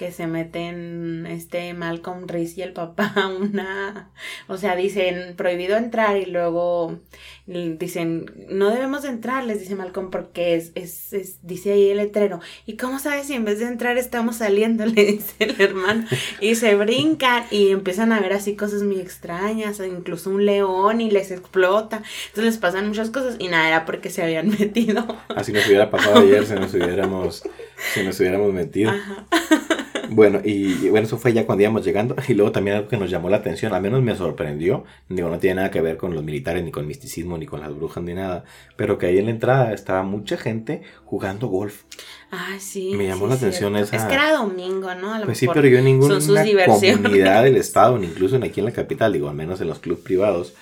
que se meten este Malcolm Reese y el papá a una, o sea, dicen prohibido entrar y luego dicen no debemos de entrar, les dice Malcolm porque es, es, es- dice ahí el letrero. ¿Y cómo sabes si en vez de entrar estamos saliendo? Le dice el hermano. Y se brincan y empiezan a ver así cosas muy extrañas, incluso un león y les explota. Entonces les pasan muchas cosas y nada, era porque se habían metido. Así nos hubiera pasado ayer si nos hubiéramos, si nos hubiéramos metido. Ajá. Bueno, y, y bueno, eso fue ya cuando íbamos llegando. Y luego también algo que nos llamó la atención, al menos me sorprendió. Digo, no tiene nada que ver con los militares, ni con misticismo, ni con las brujas, ni nada. Pero que ahí en la entrada estaba mucha gente jugando golf. Ah, sí. Me llamó sí, la atención cierto. esa- Es que era domingo, ¿no? A lo Pues sí, pero yo en ninguna comunidad del estado, ni incluso en aquí en la capital, digo, al menos en los clubes privados,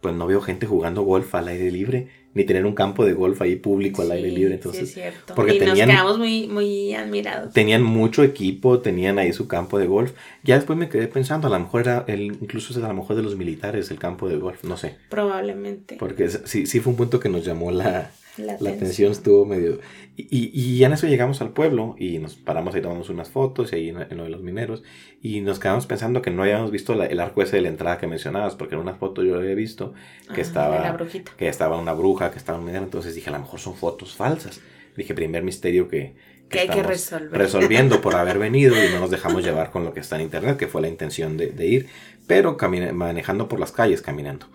pues no veo gente jugando golf al aire libre, ni tener un campo de golf ahí público al aire Sí, libre. sí, Entonces, es cierto. porque y tenían- nos quedamos muy, muy admirados. tenían mucho equipo, tenían ahí su campo de golf. Ya después me quedé pensando, a lo mejor era el, incluso a lo mejor de los militares el campo de golf, no sé. Probablemente. Porque sí, sí fue un punto que nos llamó la, La, la atención, estuvo medio... Y, y, y ya en eso llegamos al pueblo y nos paramos ahí, tomamos unas fotos y ahí en, en lo de los mineros y nos quedamos pensando que no habíamos visto la- el arco ese de la entrada que mencionabas, porque en una foto yo lo había visto que Ah, estaba que estaba una bruja, que estaba un minero, entonces dije, a lo mejor son fotos falsas. Dije, primer misterio que, Que hay que resolver. resolviendo por haber venido y no nos dejamos llevar con lo que está en internet, que fue la intención de, de ir, pero manejando por las calles, caminando.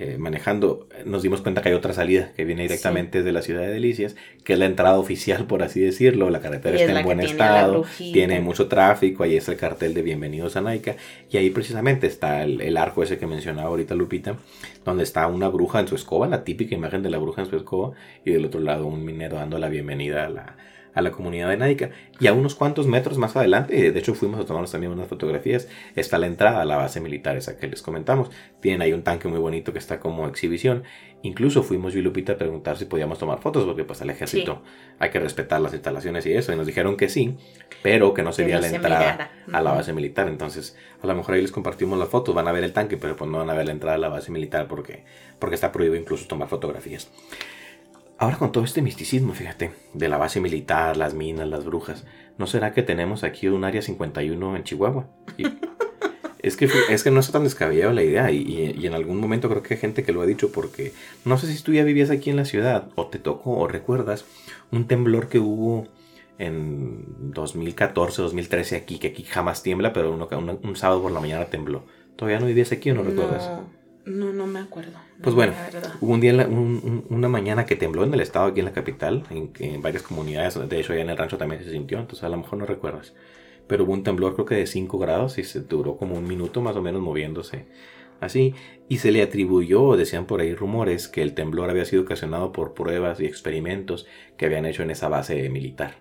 Eh, manejando, nos dimos cuenta que hay otra salida que viene directamente desde la ciudad de Delicias, que es la entrada oficial, por así decirlo. La carretera Y está en buen estado, tiene mucho tráfico, ahí está el cartel de Bienvenidos a Naica, y ahí precisamente está el, el arco ese que mencionaba ahorita Lupita, donde está una bruja en su escoba, la típica imagen de la bruja en su escoba, y del otro lado un minero dando la bienvenida a la, a la comunidad de Naica. Y a unos cuantos metros más adelante, de hecho fuimos a tomarnos también unas fotografías, está la entrada a la base militar esa que les comentamos. Tienen ahí un tanque muy bonito que está como exhibición. Incluso fuimos yo y Lupita a preguntar si podíamos tomar fotos, porque pues al ejército hay que respetar las instalaciones y eso. Y nos dijeron que sí, pero que no sería no la se entrada mirara. a la base militar. Entonces, a lo mejor ahí les compartimos las fotos, van a ver el tanque, pero pues no van a ver la entrada a la base militar porque, porque está prohibido incluso tomar fotografías. Ahora con todo este misticismo, fíjate, de la base militar, las minas, las brujas, ¿no será que tenemos aquí un área 51 en Chihuahua? Y es, que, es que no está tan descabellado la idea y, y- y en algún momento creo que hay gente que lo ha dicho porque no sé si tú ya vivías aquí en la ciudad o te tocó o recuerdas un temblor que hubo en 2014, 2013 aquí, que aquí jamás tiembla, pero uno- un, un sábado por la mañana tembló. ¿Todavía no vivías aquí o no recuerdas? No, No, me acuerdo. Pues bueno, hubo un día, una mañana que tembló en el estado, aquí en la capital, en, en, varias comunidades, de hecho allá en el rancho también se sintió, entonces a lo mejor no recuerdas. Pero hubo un temblor creo que de 5 grados y se duró como un minuto más o menos moviéndose así, y se le atribuyó, decían por ahí rumores, que el temblor había sido ocasionado por pruebas y experimentos que habían hecho en esa base militar.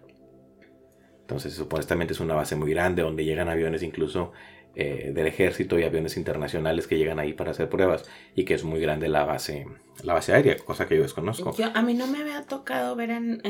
Entonces, supuestamente es una base muy grande donde llegan aviones incluso eh, del ejército y aviones internacionales que llegan ahí para hacer pruebas y que es muy grande la base, la base aérea, cosa que yo desconozco. a mí no me había tocado ver en,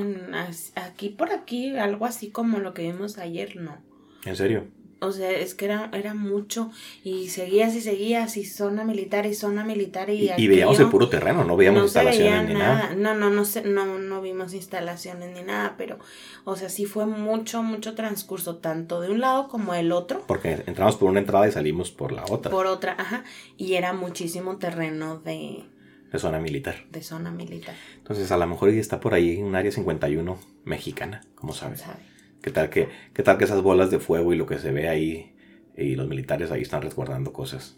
aquí por aquí algo así como lo que vimos ayer, no. ¿En serio? O sea, es que era, era mucho. Y seguías y seguías, y zona militar y zona militar. Y, y, veíamos el puro terreno, no veíamos instalaciones ni nada. No, no, no, no, no vimos instalaciones ni nada, pero, o sea, sí fue mucho, mucho transcurso, tanto de un lado como del otro. Porque entramos por una entrada y salimos por la otra. Por otra, ajá. Y era muchísimo terreno de. De zona militar. De zona militar. Entonces, a lo mejor está por ahí en un área 51 mexicana, como sabes. Sabe? ¿Qué tal que, qué tal que esas bolas de fuego y lo que se ve ahí y los militares ahí están resguardando cosas?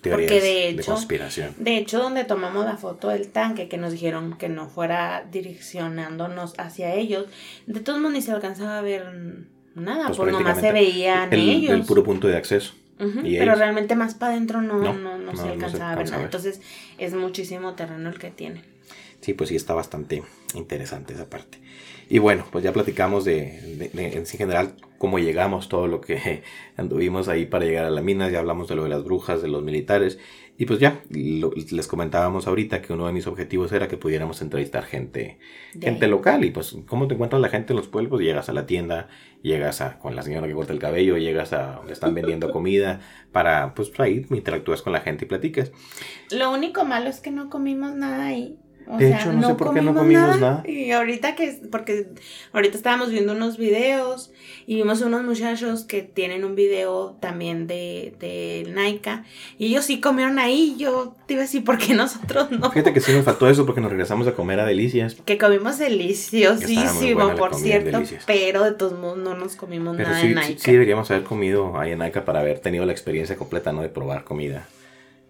Teorías de, hecho, conspiración. De hecho, donde tomamos la foto del tanque, que nos dijeron que no fuera direccionándonos hacia ellos, de todos modos ni se alcanzaba a ver nada, pues, pues nomás se veían ellos. El puro punto de acceso. pero realmente más para adentro no, no, no, se alcanzaba a ver nada. Entonces es muchísimo terreno el que tiene. Sí, pues sí está bastante interesante esa parte. Y bueno, pues ya platicamos de, en general cómo llegamos, todo lo que anduvimos ahí para llegar a la mina, ya hablamos de lo de las brujas, de los militares, y pues ya les comentábamos ahorita que uno de mis objetivos era que pudiéramos entrevistar gente, gente local, y pues cómo te encuentras la gente en los pueblos, llegas a la tienda, llegas a, con la señora que corta el cabello, llegas a donde están vendiendo comida, para pues ahí interactúas con la gente y platicas. Lo único malo es que no comimos nada ahí de hecho, no, sé por qué no comimos nada, Y ahorita que, porque ahorita estábamos viendo unos videos y vimos unos muchachos que tienen un video también de, de Naika y ellos sí comieron ahí. Yo te iba a decir, ¿por qué nosotros no? Fíjate que sí nos faltó eso porque nos regresamos a comer a Delicias. Que comimos deliciosísimo, por cierto, pero de todos modos no nos comimos nada sí, de Naika. Sí, deberíamos haber comido ahí en Naika para haber tenido la experiencia completa, ¿no? De probar comida.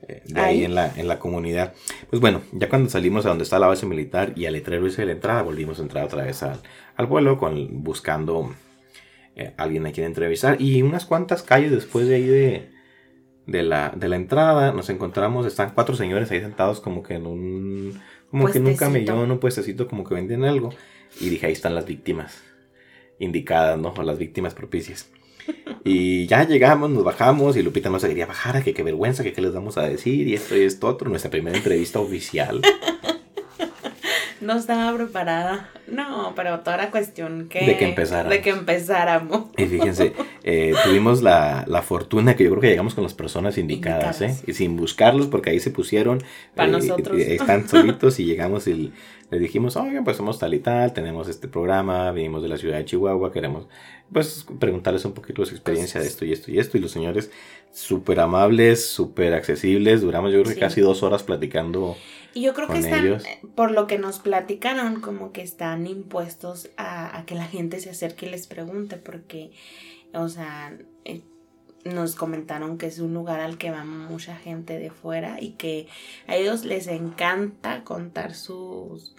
Eh, de ahí, en, la, en la comunidad. Pues bueno, ya cuando salimos a donde está la base militar y al letrero ese de la entrada, volvimos a entrar otra vez al, al vuelo con, buscando eh, alguien a quien entrevistar. Y unas cuantas calles después de ahí de, de, la, de la entrada nos encontramos, están cuatro señores ahí sentados como que en un... Como que en un camellón, un puestecito como que venden algo. Y dije, ahí están las víctimas indicadas, ¿no? O las víctimas propicias. Y ya llegamos, nos bajamos y Lupita no se quería bajar, que qué vergüenza, que qué les vamos a decir y esto y esto otro, nuestra primera entrevista oficial. No estaba preparada. No, pero toda la cuestión que... De que empezáramos. De que empezáramos. Y fíjense, eh, tuvimos la, fortuna que yo creo que llegamos con las personas indicadas, ¿eh? Y sin buscarlos porque ahí se pusieron... Para eh, nosotros. están solitos y llegamos y le dijimos, oigan, pues somos tal y tal, tenemos este programa, venimos de la ciudad de Chihuahua, queremos pues preguntarles un poquito su experiencia de esto y esto y esto. Y los señores súper amables, súper accesibles. Duramos yo creo que casi dos horas platicando. Y yo creo que están, por lo que nos platicaron, como que están impuestos a, que la gente se acerque y les pregunte, porque, o sea, eh, nos comentaron que es un lugar al que va mucha gente de fuera y que a ellos les encanta contar sus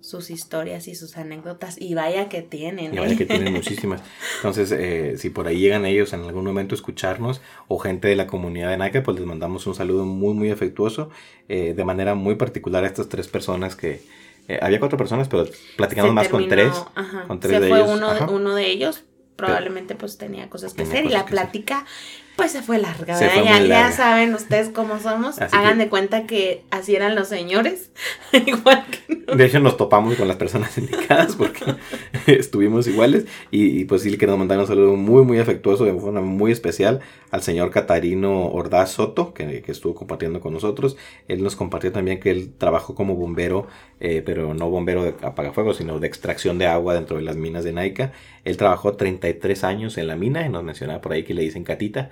sus historias y sus anécdotas y vaya que tienen. Y vaya que tienen muchísimas. Entonces, eh, si por ahí llegan ellos en algún momento a escucharnos o gente de la comunidad de Nike, pues les mandamos un saludo muy, muy afectuoso, eh, de manera muy particular a estas tres personas que... Eh, había cuatro personas, pero platicamos más con tres. Con tres Se de fue ellos. Uno, uno de ellos, probablemente pues tenía cosas que hacer y la plática pues se fue larga, ya, saben ustedes cómo somos. Hagan de cuenta que así eran los señores. Igual que De hecho, nos topamos con las personas indicadas porque estuvimos iguales. Y, pues sí le queremos mandar un saludo muy, muy afectuoso, de forma muy especial, al señor Catarino Ordaz Soto, que, estuvo compartiendo con nosotros. Él nos compartió también que él trabajó como bombero, eh, pero no bombero de apagafuegos, sino de extracción de agua dentro de las minas de Naica. Él trabajó 33 años en la mina y nos mencionaba por ahí que le dicen Catita.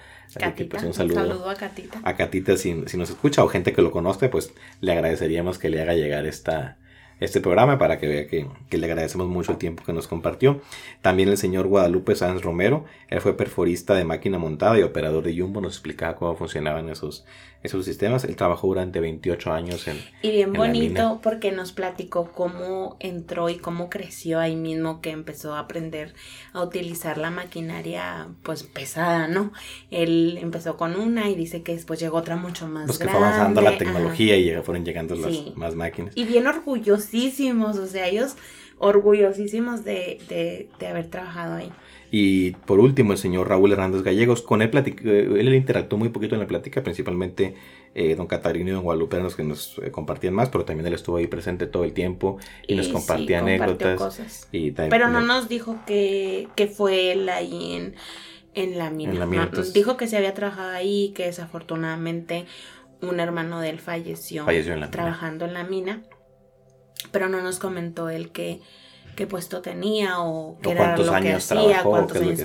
Pues, un saludo, a Catita. A Catita, si, si, nos escucha o gente que lo conozca, pues le agradeceríamos que le haga llegar esta, este programa para que vea que, que, le agradecemos mucho el tiempo que nos compartió. También el señor Guadalupe Sáenz Romero, él fue perforista de máquina montada y operador de Jumbo, nos explicaba cómo funcionaban esos, esos sistemas. Él trabajó durante 28 años en... Y bien bonito porque nos platicó cómo entró y cómo creció ahí mismo que empezó a aprender a utilizar la maquinaria pues pesada, ¿no? Él empezó con una y dice que después llegó otra mucho más pues que fue avanzando la tecnología y fueron llegando las más máquinas. Y bien orgullosísimos, o sea, ellos orgullosísimos de, de, de haber trabajado ahí. Y por último, el señor Raúl Hernández Gallegos, con él, él interactuó muy poquito en la plática, principalmente eh, don Catarino y don Guadalupe los que nos eh, compartían más, pero también él estuvo ahí presente todo el tiempo y, nos compartía anécdotas. Y pero no nos dijo que, que fue él ahí en, en la mina. dijo que se había trabajado ahí, que desafortunadamente un hermano de él falleció, trabajando en la mina, pero no nos comentó él que qué puesto tenía o qué era lo que hacía, cuántos años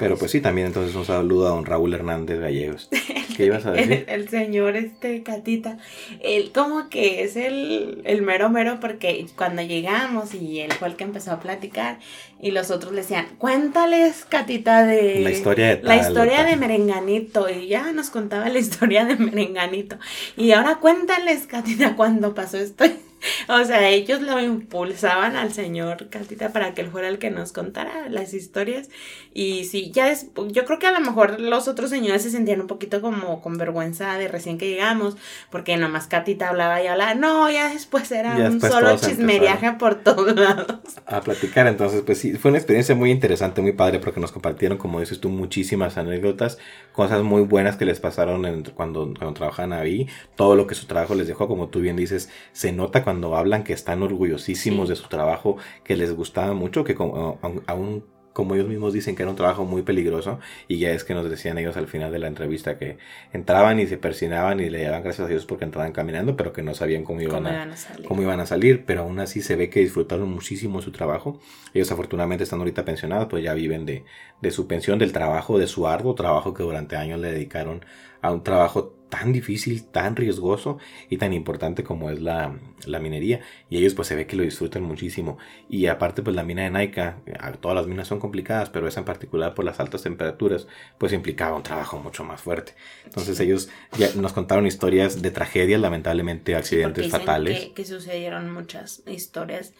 Pero pues sí, también entonces un saludo a don Raúl Hernández Gallegos. ¿Qué ibas a decir? El, señor este Catita, él como que es el, el, mero mero porque cuando llegamos y él fue el que empezó a platicar y los otros le decían, cuéntales Catita de la historia de, la historia de Merenganito y ya nos contaba la historia de Merenganito. Y ahora cuéntales Catita cuando pasó esto o sea, ellos lo impulsaban al señor Catita para que él fuera el que nos contara las historias. Y sí, ya es, yo creo que a lo mejor los otros señores se sentían un poquito como con vergüenza de recién que llegamos, porque nomás Catita hablaba y hablaba. No, ya después era un solo chismeriaje por todos lados. A platicar, entonces, pues sí, fue una experiencia muy interesante, muy padre, porque nos compartieron, como dices tú, muchísimas anécdotas, cosas muy buenas que les pasaron cuando, cuando trabajaban ahí, todo lo que su trabajo les dejó, como tú bien dices, se nota cuando hablan que están orgullosísimos de su trabajo, que les gustaba mucho, que aún como ellos mismos dicen que era un trabajo muy peligroso y ya es que nos decían ellos al final de la entrevista que entraban y se persinaban y le daban gracias a Dios porque entraban caminando pero que no sabían cómo iban, a, salir. cómo iban a salir pero aún así se ve que disfrutaron muchísimo su trabajo ellos afortunadamente están ahorita pensionados pues ya viven de, de su pensión del trabajo de su arduo trabajo que durante años le dedicaron a un trabajo tan difícil, tan riesgoso y tan importante como es la, minería. Y ellos pues se ve que lo disfrutan muchísimo. Y aparte pues la mina de Naika, todas las minas son complicadas, pero esa en particular por las altas temperaturas pues implicaba un trabajo mucho más fuerte. Entonces ellos ya nos contaron historias de tragedias, lamentablemente accidentes fatales. Que, que, sucedieron muchas historias.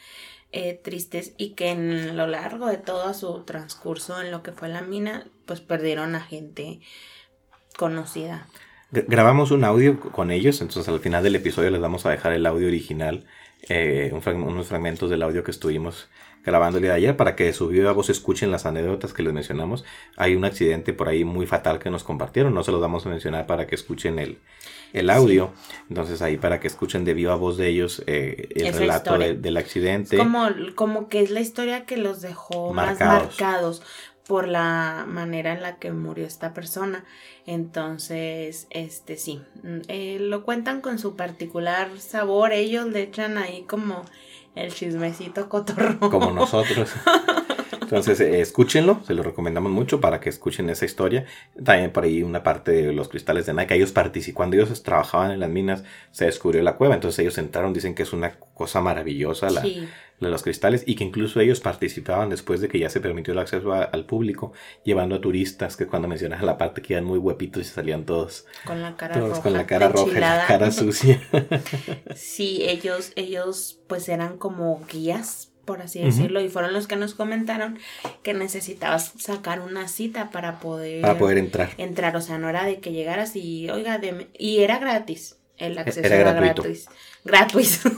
Eh, tristes y que en lo largo de todo su transcurso en lo que fue la mina pues perdieron a gente conocida grabamos un audio con ellos, entonces al final del episodio les vamos a dejar el audio original, eh, unos fragmentos del audio que estuvimos grabando el día de ayer para que de su viva voz escuchen las anécdotas que les mencionamos. Hay un accidente por ahí muy fatal que nos compartieron, no se los vamos a mencionar para que escuchen el, el audio. Entonces ahí para que escuchen de viva voz de ellos eh, el relato del accidente. Como, como que es la historia que los dejó más marcados por la manera en la que murió esta persona. Entonces, este sí, mm, eh, lo cuentan con su particular sabor. Ellos le echan ahí como el chismecito cotorro. Como nosotros. Entonces, eh, escúchenlo, se lo recomendamos mucho para que escuchen esa historia. También por ahí una parte de los cristales de Nike. Ellos participan, cuando ellos trabajaban en las minas, se descubrió la cueva. Entonces ellos entraron, dicen que es una cosa maravillosa la, de los cristales y que incluso ellos participaban después de que ya se permitió el acceso al público, llevando a turistas que cuando mencionaban la parte que eran muy guapitos y salían todos. Con la cara roja, con la cara roja y la cara sucia. sí, ellos, ellos pues eran como guías por así decirlo, y fueron los que nos comentaron que necesitabas sacar una cita para poder, para poder entrar. Entrar, o sea, no era de que llegaras y, oiga, y era gratis, el acceso era, gratis. Gratis.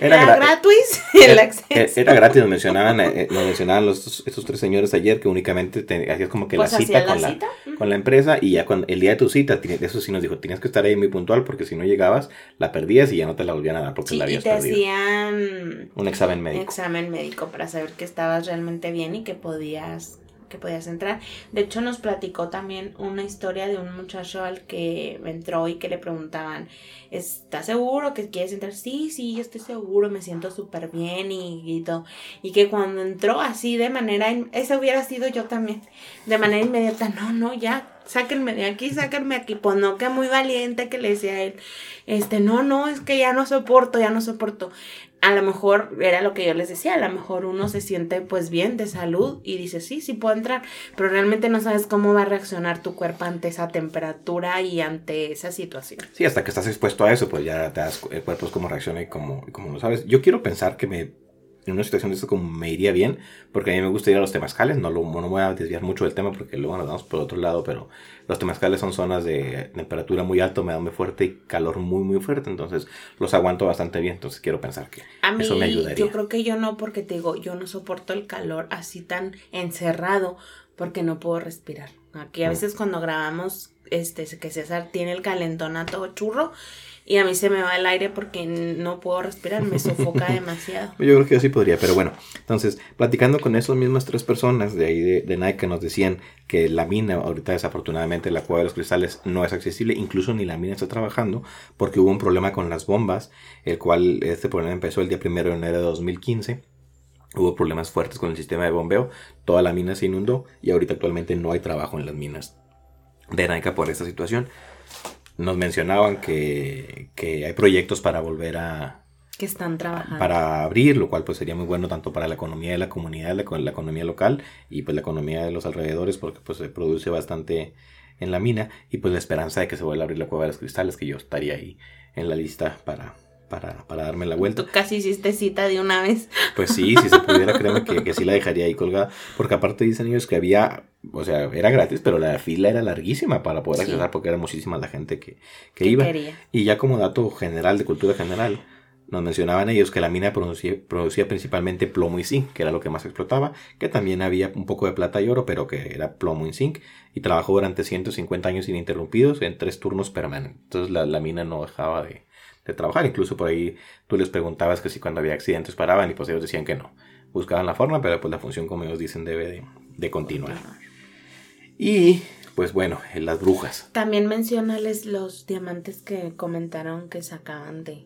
Era, gratis el era, acceso. Era gratis, nos mencionaban, eh, nos mencionaban los, estos tres señores ayer que únicamente hacías como que la pues cita, con, la, con la empresa y ya cuando el día de tu cita, eso sí nos dijo, tenías que estar ahí muy puntual porque si no llegabas, la perdías y ya no te la volvían a dar porque la habías y te hacían un examen médico. Un examen médico para saber que estabas realmente bien y que podías que podías entrar. De hecho, nos platicó también una historia de un muchacho al que entró y que le preguntaban, ¿estás seguro que quieres entrar? Sí, sí, yo estoy seguro, me siento súper bien y, todo. Y que cuando entró así de manera, ese hubiera sido yo también, de manera inmediata, no, no, ya, sáquenme de aquí, sáquenme aquí. Pues no, que muy valiente que le decía a él, este, no, no, es que ya no soporto, ya no soporto. A lo mejor era lo que yo les decía, a lo mejor uno se siente pues bien de salud y dice, sí, sí puedo entrar, pero realmente no sabes cómo va a reaccionar tu cuerpo ante esa temperatura y ante esa situación. Sí, hasta que estás expuesto a eso, pues ya te das el cuerpo es cómo reacciona y cómo, y cómo lo sabes. Yo quiero pensar que me en una situación de esto como me iría bien, porque a mí me gusta ir a los temazcales, no, lo, no voy a desviar mucho del tema porque luego nos vamos por otro lado, pero los temazcales son zonas de temperatura muy alta, humedad muy fuerte y calor muy muy fuerte, entonces los aguanto bastante bien, entonces quiero pensar que eso me ayudaría. Yo creo que yo no, porque te digo, yo no soporto el calor así tan encerrado, porque no puedo respirar. Aquí a mm. veces cuando grabamos, este, que César tiene el todo churro, y a mí se me va el aire porque no puedo respirar, me sofoca demasiado. Yo creo que yo sí podría, pero bueno, entonces, platicando con esas mismas tres personas de ahí de, de Nike nos decían que la mina, ahorita desafortunadamente la cueva de los cristales no es accesible, incluso ni la mina está trabajando porque hubo un problema con las bombas, el cual este problema empezó el día primero de enero de 2015. Hubo problemas fuertes con el sistema de bombeo, toda la mina se inundó y ahorita actualmente no hay trabajo en las minas de Nike por esta situación nos mencionaban que, hay proyectos para volver a... Que están trabajando. Para abrir, lo cual pues sería muy bueno tanto para la economía de la comunidad, la, la economía local y pues la economía de los alrededores porque pues se produce bastante en la mina y pues la esperanza de que se vuelva a abrir la cueva de los cristales que yo estaría ahí en la lista para, para, para, darme la vuelta. Tú casi hiciste cita de una vez. Pues sí, si se pudiera, créeme que, que sí la dejaría ahí colgada. Porque aparte dicen ellos que había o sea, era gratis, pero la fila era larguísima para poder acceder porque era muchísima la gente que, que iba. Y ya como dato general, de cultura general, nos mencionaban ellos que la mina producía, producía, principalmente plomo y zinc, que era lo que más explotaba, que también había un poco de plata y oro, pero que era plomo y zinc, y trabajó durante 150 años ininterrumpidos en tres turnos permanentes. Entonces la, la mina no dejaba de, de, trabajar, incluso por ahí tú les preguntabas que si cuando había accidentes paraban y pues ellos decían que no. Buscaban la forma, pero pues la función, como ellos dicen, debe de, de continuar. Y pues bueno, las brujas. También mencionales los diamantes que comentaron que sacaban de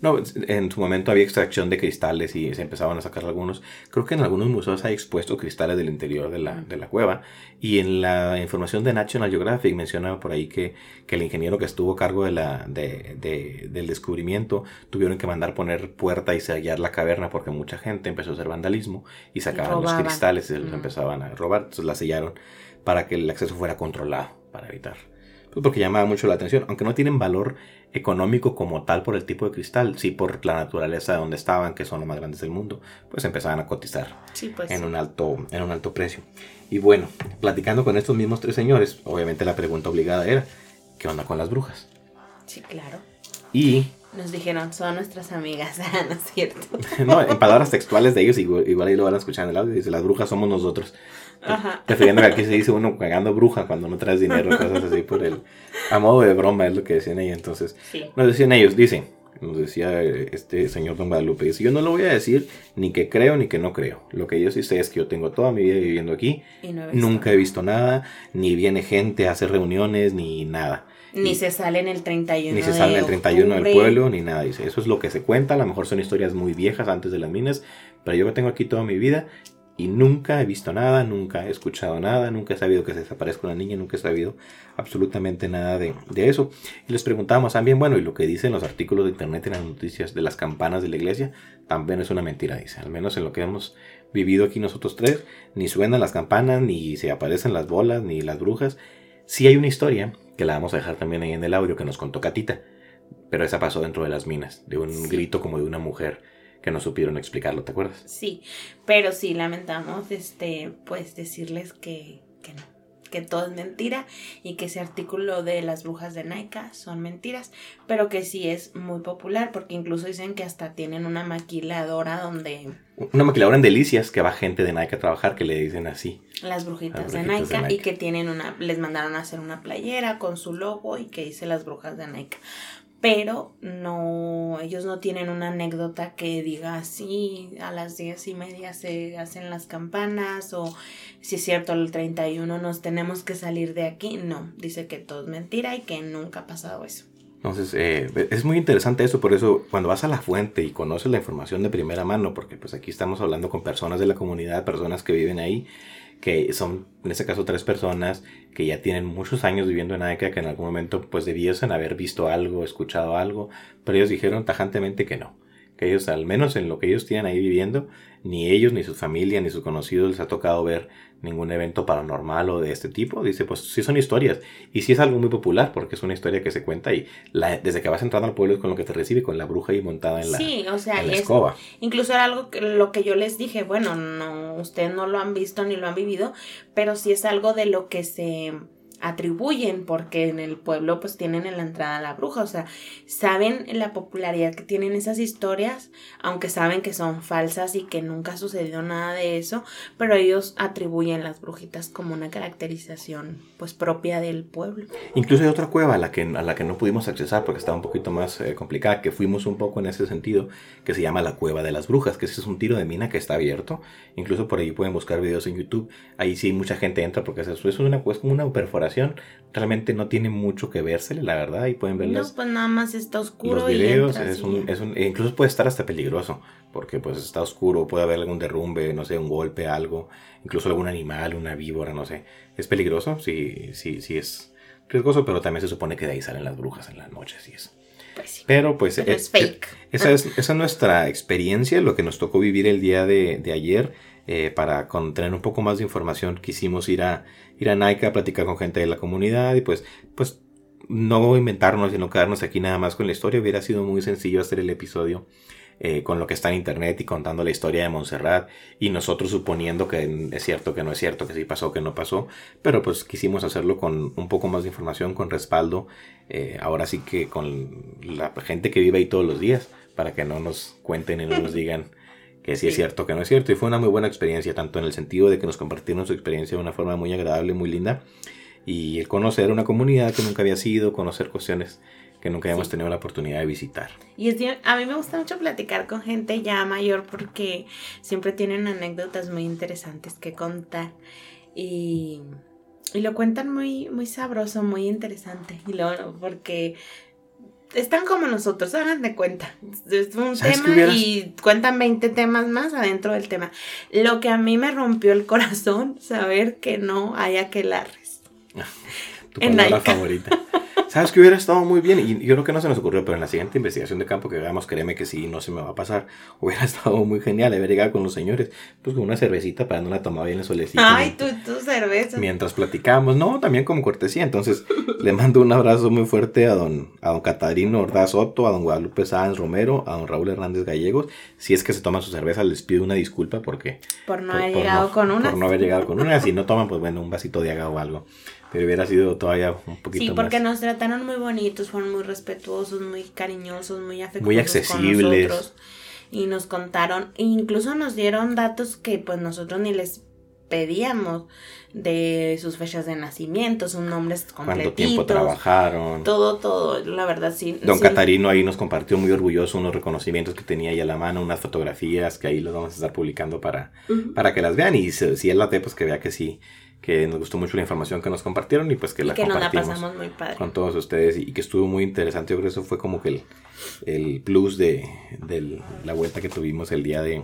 no, en su momento había extracción de cristales y se empezaban a sacar algunos. Creo que en algunos museos hay expuestos cristales del interior de la, de la cueva. Y en la información de National Geographic menciona por ahí que, que el ingeniero que estuvo a cargo de la, de, de, del descubrimiento tuvieron que mandar poner puerta y sellar la caverna porque mucha gente empezó a hacer vandalismo y sacaban los cristales y se los empezaban a robar. Entonces la sellaron para que el acceso fuera controlado, para evitar. Pues porque llamaba mucho la atención, aunque no tienen valor económico como tal por el tipo de cristal, sí por la naturaleza de donde estaban, que son los más grandes del mundo, pues empezaban a cotizar pues en, un alto, en un alto precio. Y bueno, platicando con estos mismos tres señores, obviamente la pregunta obligada era, ¿qué onda con las brujas? Sí, claro. Y... Nos dijeron, son nuestras amigas, ¿no es cierto? no, en palabras textuales de ellos, igual, igual ahí lo van a escuchar en el audio, dice, las brujas somos nosotros. Ajá. Refiriendo que aquí se dice uno cagando bruja cuando no traes dinero, cosas así por el. A modo de broma es lo que decían ellos. Entonces, nos decían ellos, dicen, nos decía este señor Don Guadalupe, dice, yo no lo voy a decir ni que creo ni que no creo. Lo que yo sí sé es que yo tengo toda mi vida viviendo aquí, nunca he visto nada, ni viene gente a hacer reuniones, ni nada. Ni se sale en el 31 Ni se sale en el 31 del pueblo, ni nada. Dice, eso es lo que se cuenta. A lo mejor son historias muy viejas antes de las minas, pero yo que tengo aquí toda mi vida y nunca he visto nada, nunca he escuchado nada, nunca he sabido que se desaparezca una niña, nunca he sabido absolutamente nada de, eso. Y les preguntábamos también, bueno, y lo que dicen los artículos de internet y las noticias de las campanas de la iglesia, también es una mentira, dice. Al menos en lo que hemos vivido aquí nosotros tres, ni suenan las campanas, ni se aparecen las bolas, ni las brujas. Sí hay una historia, que la vamos a dejar también ahí en el audio, que nos contó Catita, pero esa pasó dentro de las minas, de un grito como de una mujer que no supieron explicarlo, ¿te acuerdas? Sí, pero sí lamentamos este pues decirles que, que no, que todo es mentira y que ese artículo de las brujas de Naika son mentiras, pero que sí es muy popular porque incluso dicen que hasta tienen una maquiladora donde... Una maquiladora en Delicias que va gente de Naika a trabajar que le dicen así. Las brujitas, de, Naika, y que tienen una, les mandaron a hacer una playera con su logo y que dice las brujas de Naika pero no, ellos no tienen una anécdota que diga así, a las diez y media se hacen las campanas o si es cierto el 31 nos tenemos que salir de aquí, no, dice que todo es mentira y que nunca ha pasado eso. Entonces, eh, es muy interesante eso, por eso cuando vas a la fuente y conoces la información de primera mano, porque pues aquí estamos hablando con personas de la comunidad, personas que viven ahí, que son en este caso tres personas que ya tienen muchos años viviendo en Aika, que en algún momento pues debiesen haber visto algo, escuchado algo, pero ellos dijeron tajantemente que no, que ellos, al menos en lo que ellos tienen ahí viviendo, ni ellos, ni su familia, ni sus conocidos les ha tocado ver ningún evento paranormal o de este tipo. Dice, pues sí son historias. Y sí es algo muy popular porque es una historia que se cuenta y la, desde que vas entrando al pueblo es con lo que te recibe, con la bruja ahí montada en la, sí, o sea, escoba. Incluso era algo que lo que yo les dije, bueno, no, ustedes no lo han visto ni lo han vivido, pero sí es algo de lo que se atribuyen porque en el pueblo pues tienen en la entrada a la bruja, o sea, saben la popularidad que tienen esas historias, aunque saben que son falsas y que nunca ha sucedido nada de eso, pero ellos atribuyen las brujitas como una caracterización pues propia del pueblo. Incluso hay otra cueva a la que, a la que no pudimos accesar porque estaba un poquito más eh, complicada, que fuimos un poco en ese sentido, que se llama la cueva de las brujas, que ese es un tiro de mina que está abierto, incluso por ahí pueden buscar videos en YouTube, ahí sí mucha gente entra porque eso es una, es como una perforación realmente no tiene mucho que versele, la verdad, y pueden verlas. No, pues nada más está oscuro. Los videos, es un, es un, e incluso puede estar hasta peligroso, porque pues está oscuro, puede haber algún derrumbe, no sé, un golpe, algo, incluso algún animal, una víbora, no sé. Es peligroso, sí, sí, sí es riesgoso, pero también se supone que de ahí salen las brujas en la noche, así es. Pues pero pues es, eh, fake. Eh, esa, es, esa es nuestra experiencia, lo que nos tocó vivir el día de, de ayer. Eh, para con, tener un poco más de información quisimos ir a, ir a Nike a platicar con gente de la comunidad y pues, pues no inventarnos, sino quedarnos aquí nada más con la historia. Hubiera sido muy sencillo hacer el episodio eh, con lo que está en internet y contando la historia de Montserrat y nosotros suponiendo que es cierto, que no es cierto, que sí pasó, que no pasó, pero pues quisimos hacerlo con un poco más de información, con respaldo, eh, ahora sí que con la gente que vive ahí todos los días, para que no nos cuenten y no nos digan que sí, es cierto, que no es cierto. Y fue una muy buena experiencia, tanto en el sentido de que nos compartieron su experiencia de una forma muy agradable, muy linda, y el conocer una comunidad que nunca había sido, conocer cuestiones que nunca habíamos tenido la oportunidad de visitar. Y es, a mí me gusta mucho platicar con gente ya mayor porque siempre tienen anécdotas muy interesantes que contar. Y, y lo cuentan muy, muy sabroso, muy interesante. Y lo, porque están como nosotros, hagan de cuenta. Es un tema y cuentan 20 temas más adentro del tema. Lo que a mí me rompió el corazón, saber que no hay aquelarres. tu palabra favorita. ¿Sabes que hubiera estado muy bien? Y yo creo que no se nos ocurrió, pero en la siguiente investigación de campo que hagamos, créeme que sí, no se me va a pasar. Hubiera estado muy genial haber llegado con los señores, pues con una cervecita para no la tomaba bien el solecito. Ay, tu, cerveza. Mientras platicamos, no, también como cortesía. Entonces, le mando un abrazo muy fuerte a don, a don Catarino Ordaz Soto, a don Guadalupe Sáenz Romero, a don Raúl Hernández Gallegos. Si es que se toman su cerveza, les pido una disculpa porque... Por no haber llegado con una. Por no haber llegado con una. Si no toman, pues bueno, un vasito de agua o algo. Pero hubiera sido todavía un poquito Sí, porque nos trataron muy bonitos, fueron muy respetuosos, muy cariñosos, muy afectuosos muy accesibles. con nosotros. Y nos contaron, e incluso nos dieron datos que pues nosotros ni les pedíamos de sus fechas de nacimiento, sus nombres completitos. Cuánto tiempo trabajaron. Todo, todo, la verdad sí. Don Catarino ahí nos compartió muy orgulloso unos reconocimientos que tenía ahí a la mano, unas fotografías que ahí los vamos a estar publicando para, para que las vean y si, si él la ve, pues que vea que sí, que nos gustó mucho la información que nos compartieron y pues que la compartimos con todos ustedes y, que estuvo muy interesante. Yo creo que eso fue como que el, el plus de, de, la vuelta que tuvimos el día de,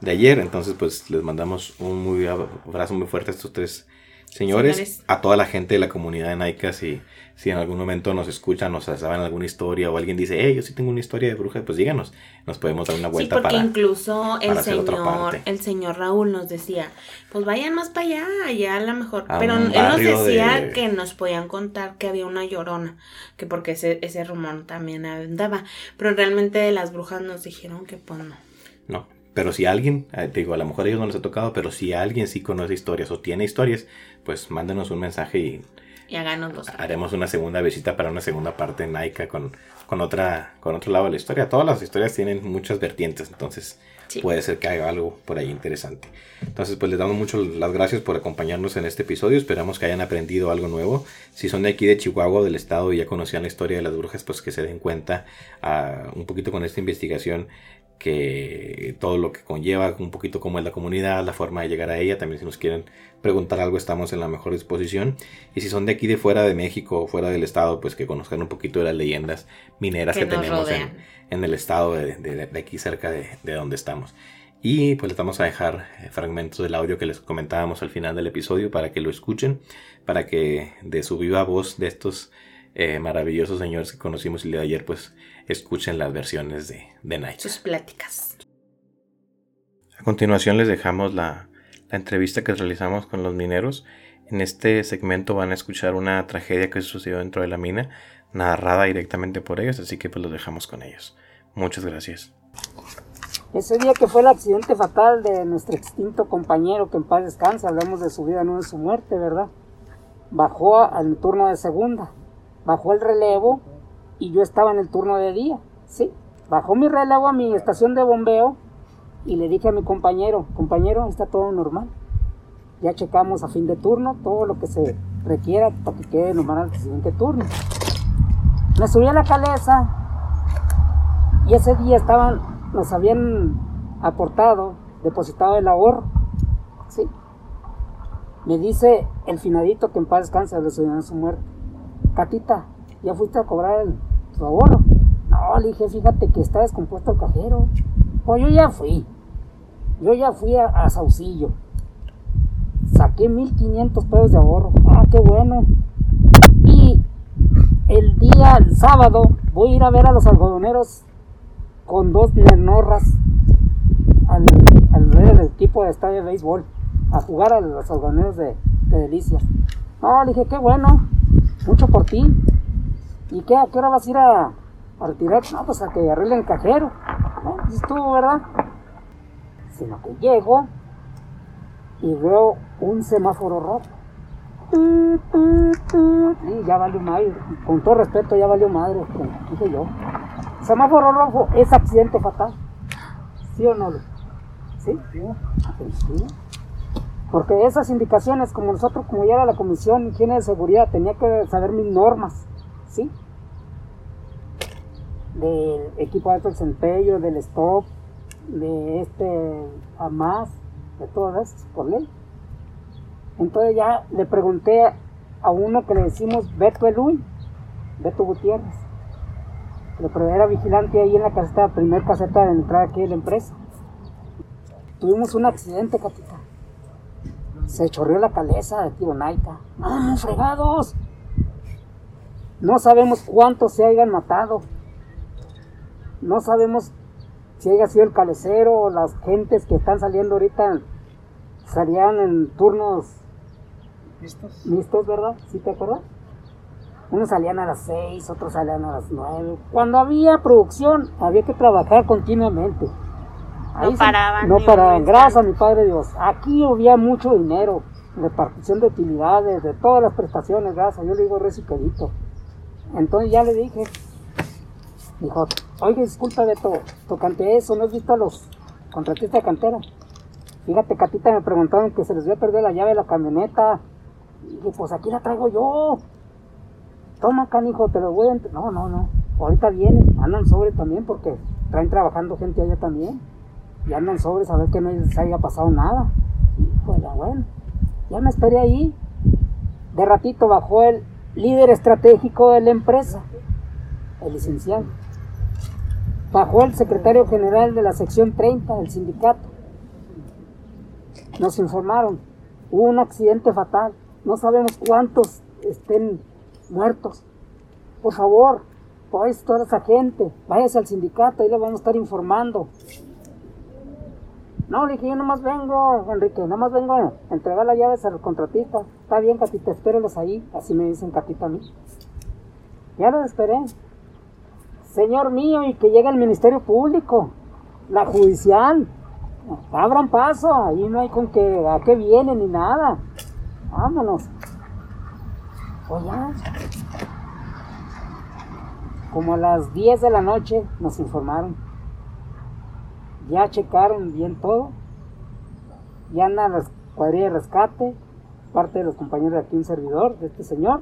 de ayer. Entonces pues les mandamos un muy abrazo muy fuerte a estos tres Señores, a toda la gente de la comunidad de Naika, si, si en algún momento nos escuchan, nos saben alguna historia o alguien dice, hey, yo sí tengo una historia de bruja, pues díganos, nos podemos dar una vuelta sí, porque incluso el señor, el señor Raúl nos decía, pues vayan más para allá, allá a lo mejor. Pero él nos decía que nos podían contar que había una llorona, que porque ese, ese rumor también andaba. Pero realmente de las brujas nos dijeron que pues no. No, pero si alguien, eh, te digo, a lo mejor a ellos no les ha tocado, pero si alguien sí conoce historias o tiene historias, pues mándenos un mensaje y, y haremos una segunda visita para una segunda parte en Naika con, con, otra, con otro lado de la historia. Todas las historias tienen muchas vertientes, entonces puede ser que haya algo por ahí interesante. Entonces, pues les damos muchas las gracias por acompañarnos en este episodio. Esperamos que hayan aprendido algo nuevo. Si son de aquí de Chihuahua, del estado, y ya conocían la historia de las brujas, pues que se den cuenta uh, un poquito con esta investigación que todo lo que conlleva, un poquito cómo es la comunidad, la forma de llegar a ella, también si nos quieren preguntar algo estamos en la mejor disposición. Y si son de aquí de fuera de México o fuera del estado, pues que conozcan un poquito de las leyendas mineras que, tenemos en, el estado de, aquí cerca de, donde estamos. Y pues les vamos a dejar eh, fragmentos del audio que les comentábamos al final del episodio para que lo escuchen, para que de su viva voz de estos eh, maravillosos señores que conocimos el día de ayer, pues escuchen las versiones de, de Nike. Sus pláticas. A continuación les dejamos la, la entrevista que realizamos con los mineros. En este segmento van a escuchar una tragedia que sucedió dentro de la mina, narrada directamente por ellos, así que pues los dejamos con ellos. Muchas gracias. Ese día que fue el accidente fatal de nuestro extinto compañero, que en paz descansa, hablamos de su vida, no de su muerte, ¿verdad? Bajó al turno de segunda, bajó el relevo y yo estaba en el turno de día, ¿sí? Bajó mi relevo a mi estación de bombeo y le dije a mi compañero, compañero, está todo normal. Ya checamos a fin de turno todo lo que se requiera para que quede normal al siguiente turno. Me subí a la caleza y ese día estaban nos habían aportado, depositado el ahorro. ¿sí? Me dice el finadito que en paz descansa, le su muerte. Catita, ¿ya fuiste a cobrar el, tu ahorro? No, le dije, fíjate que está descompuesto el cajero. Pues yo ya fui. Yo ya fui a, a Saucillo. Saqué 1500 pesos de ahorro. Ah, qué bueno. Y el día, el sábado, voy a ir a ver a los algodoneros con dos nenorras al, al del equipo de estadio de béisbol a jugar a los algodoneros de, de Delicias. No, le dije, qué bueno, mucho por ti. ¿Y qué? ¿A qué hora vas a ir a, a retirar? No, pues a que arreglen el cajero. ¿No? Pues estuvo, ¿verdad? Sino que llego y veo un semáforo rojo. Y ya valió madre, con todo respeto, ya valió madre, dije yo. Semáforo rojo es accidente fatal. ¿Sí o no? ¿Sí? ¿Sí? Porque esas indicaciones, como nosotros, como ya era la Comisión de Higiene de Seguridad, tenía que saber mis normas, ¿sí? Del equipo de alto desempeño, del stop, de este, a más, de todas esas, por ley. Entonces ya le pregunté a uno que le decimos Beto Eluy, Beto Gutiérrez, que era vigilante ahí en la caseta, primer caseta de entrada aquí de la empresa. Tuvimos un accidente, Catita. Se chorreó la caleza de tiro Naika. ¡Ah, fregados! No sabemos cuántos se hayan matado. No sabemos si haya sido el calecero o las gentes que están saliendo ahorita salían en turnos ¿Listos? mixtos, ¿verdad? ¿Sí te acuerdas? Unos salían a las 6, otros salían a las 9. Cuando había producción, había que trabajar continuamente. No paraban No paraban, gracias a mi Padre Dios. Aquí había mucho dinero, repartición de utilidades, de todas las prestaciones, gracias. Yo le digo recicladito. Entonces ya le dije, dijo, oye, disculpa Beto, tocante eso, ¿no has visto a los contratistas de cantera? Fíjate, Catita, me preguntaron que se les había perdido la llave de la camioneta. Y dije, pues aquí la traigo yo. Toma, canijo, te lo voy a... ent-". No, no, no. Ahorita vienen, andan sobre también porque traen trabajando gente allá también. Y andan sobre a ver que no les haya pasado nada. Híjole, bueno. Ya me esperé ahí. De ratito bajó el líder estratégico de la empresa, el licenciado. Bajó el secretario general de la sección 30 del sindicato. Nos informaron, hubo un accidente fatal. No sabemos cuántos estén muertos. Por favor, pues toda esa gente, váyase al sindicato, ahí le vamos a estar informando. No, le dije, yo nomás vengo, Enrique, nomás vengo a entregar las llaves al contratista. Está bien, Catita, espérelos ahí. Así me dicen Catita a mí. Ya los esperé. Señor mío, y que llegue el Ministerio Público, la judicial. Abran paso, ahí no hay con que a qué viene ni nada. Vámonos. Pues ya. Como a las 10 de la noche nos informaron. Ya checaron bien todo. Ya andan las cuadrillas de rescate. Parte de los compañeros de aquí, un servidor de este señor.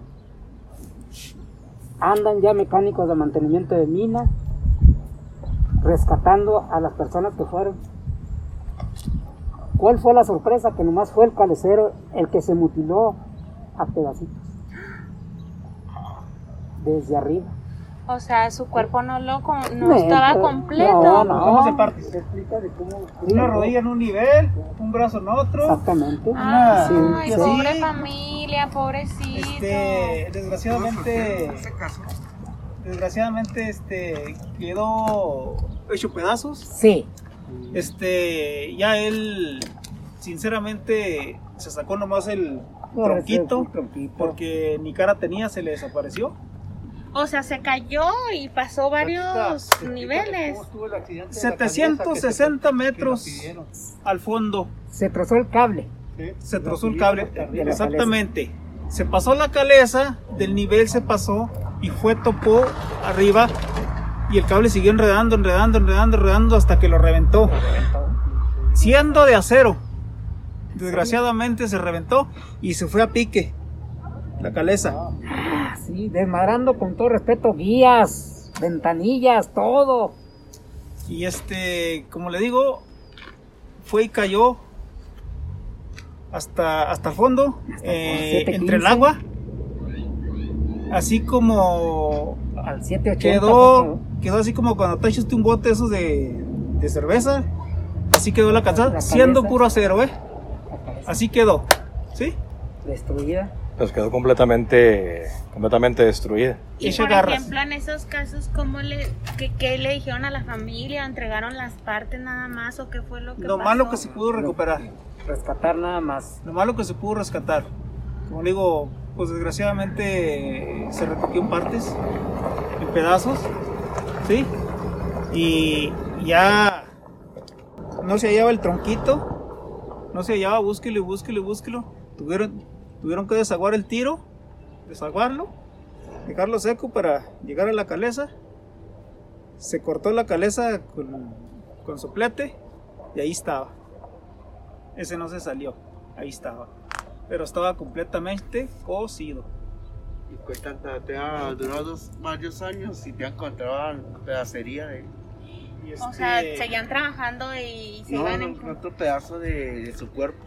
Andan ya mecánicos de mantenimiento de mina. Rescatando a las personas que fueron. ¿Cuál fue la sorpresa? Que nomás fue el calecero el que se mutiló a pedacitos. Desde arriba. O sea, su cuerpo no lo no estaba completo. No, no. ¿Cómo se parte? Se explica de cómo. Una rodilla en un nivel, un brazo en otro. Exactamente. Una- Ay, pobre familia, pobrecito. Este, desgraciadamente, desgraciadamente, este, quedó hecho pedazos. Sí. Este, ya él, sinceramente, se sacó nomás el tronquito. porque ni cara tenía, se le desapareció. O sea, se cayó y pasó varios niveles. 760 metros al fondo. Se trozó el cable. Se trozó el cable. Exactamente. Se pasó la caleza, del nivel se pasó y fue topó arriba y el cable siguió enredando, enredando, enredando, enredando hasta que lo reventó. Siendo de acero. Desgraciadamente se reventó y se fue a pique. La caleza. Desmadrando con todo respeto guías, ventanillas, todo. Y este, como le digo, fue y cayó hasta, hasta el fondo, Hasta eh, el 715. entre el agua. Así como Al 780. quedó, quedó así como cuando te echaste un bote esos de, de cerveza. Así quedó la calzada, siendo puro acero, ¿eh? Así quedó, ¿sí? Destruida. Pues quedó completamente, completamente destruida. Y por garras. ejemplo, en esos casos, ¿cómo le, qué, qué le dijeron a la familia? ¿Entregaron las partes nada más o qué fue lo que Lo pasó? malo que se pudo recuperar. Rescatar nada más. Lo malo que se pudo rescatar. Como le digo, pues desgraciadamente eh, se recogió en partes, en pedazos, ¿sí? Y ya no se hallaba el tronquito, no se hallaba, búsquelo y búsquelo y búsquelo. Tuvieron, tuvieron que desaguar el tiro, desaguarlo, dejarlo seco para llegar a la caleza. Se cortó la caleza con, con soplete y ahí estaba. Ese no se salió, ahí estaba. Pero estaba completamente cocido. Y cuentan que te ha durado dos- varios años y te encontraban pedacería de Y O este, sea, seguían trabajando y se no, iban no, en... otro pedazo de, de su cuerpo.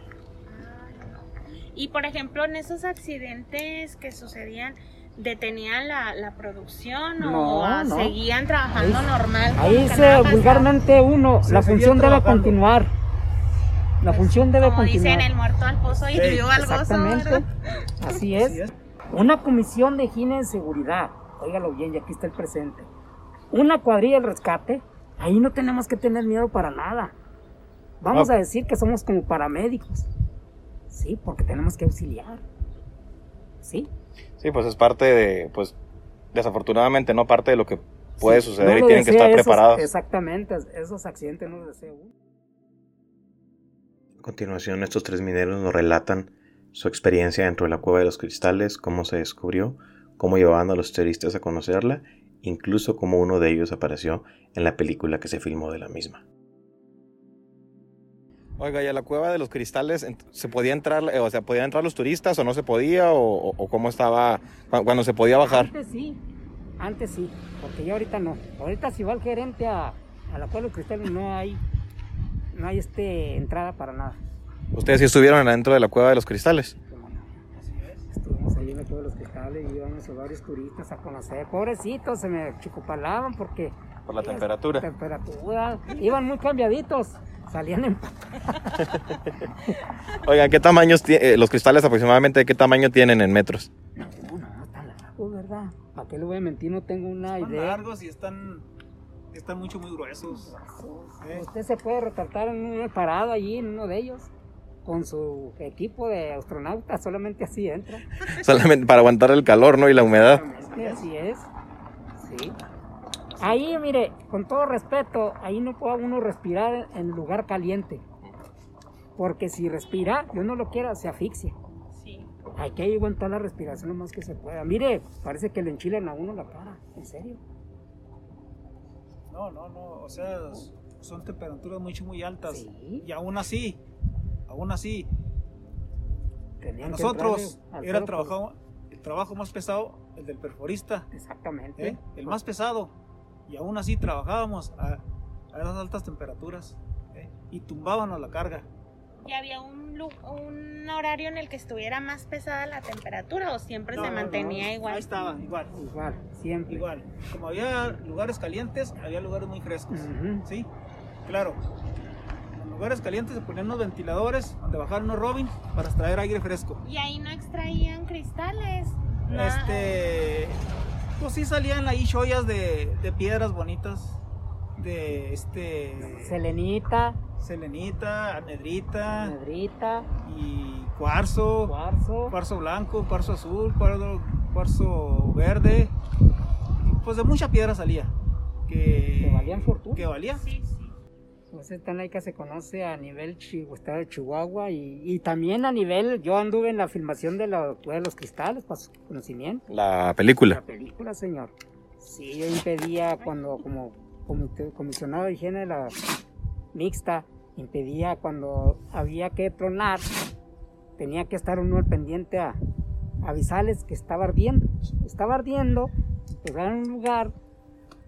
Y por ejemplo, en esos accidentes que sucedían, ¿detenían la, la producción o No, no. seguían trabajando Ahí- normal? como Ahí dice vulgarmente uno, Se la función debe continuar. La función debe Como continuar. dicen, el muerto al pozo y Sí, vivo al gozo, Exactamente. Así es. Así es. Una comisión de higiene y seguridad. Óigalo bien, y aquí está el presente. Una cuadrilla de rescate. Ahí no tenemos que tener miedo para nada. Vamos a decir que somos como paramédicos. Sí, porque tenemos que auxiliar. Sí. Sí, pues es parte de, pues desafortunadamente no parte de lo que puede Sí, suceder no y tienen que estar esos- preparados. Exactamente, esos accidentes no los desea uno. A continuación, estos tres mineros nos relatan su experiencia dentro de la cueva de los cristales, cómo se descubrió, cómo llevaban a los turistas a conocerla, incluso cómo uno de ellos apareció en la película que se filmó de la misma. Oiga, ¿y a la cueva de los cristales se podía entrar, eh, o sea, podían entrar los turistas o no se podía o, cómo estaba cu- cuando se podía bajar? Antes sí, antes sí, porque ya ahorita no. Ahorita si va el gerente a, a la cueva de los cristales no hay, no hay este entrada para nada. Ustedes sí estuvieron adentro de la cueva de los cristales. Estuvimos ahí en la cueva de los cristales y íbamos a varios turistas a conocer. Pobrecitos, se me chicopalaban porque Por la temperatura. temperatura, iban muy cambiaditos, salían en Oigan, ¿qué tamaños tiene los cristales aproximadamente? ¿Qué tamaño tienen en metros? No, no, tan largos, ¿verdad? ¿Para qué le voy a mentir? No tengo una Están idea. largos y están, están mucho, muy gruesos. ¿eh? Usted se puede retratar en un parado allí, en uno de ellos, con su equipo de astronauta, solamente así entra. Solamente para aguantar el calor, ¿no? Y la humedad. Así es. Sí. Ahí, mire, con todo respeto, ahí no puede uno respirar en lugar caliente. Porque si respira, yo no lo quiera, se asfixia. Sí. Hay que aguantar la respiración lo más que se pueda. Mire, parece que le enchilan a uno la cara, en serio. No, no, no. O sea, son temperaturas mucho, muy altas. Sí. Y aún así, aún así, a nosotros al era trabajo, el trabajo más pesado, el del perforista. Exactamente. ¿eh? El más pesado. Y aún así trabajábamos a, a esas altas temperaturas. ¿eh? Y tumbábamos la carga. ¿Y había un, un horario en el que estuviera más pesada la temperatura o siempre No, se no, mantenía no, igual? Ahí estaba, igual. Igual, siempre. Igual. Como había lugares calientes, había lugares muy frescos. Ujú. ¿Sí? Claro. En lugares calientes se ponían unos ventiladores donde bajaban unos robin para extraer aire fresco. Y ahí no extraían cristales. Este. Pues sí salían ahí joyas de, de piedras bonitas. De este. Selenita, Selenita, anedrita nedrita, y cuarzo. cuarzo. Cuarzo blanco, cuarzo azul, cuarzo, cuarzo verde. Pues de mucha piedra salía. Que, Que valían fortuna. Que valía. Sí, sí. Pues esta laica se conoce a nivel estado de Chihuahua y, y también a nivel, yo anduve en la filmación de, la, de los cristales para su conocimiento. La La película. película, señor. Sí, yo impedía cuando, como comisionado de higiene de la mixta, impedía cuando había que tronar, tenía que estar uno al pendiente a avisarles que estaba ardiendo. Estaba ardiendo, pues era un lugar,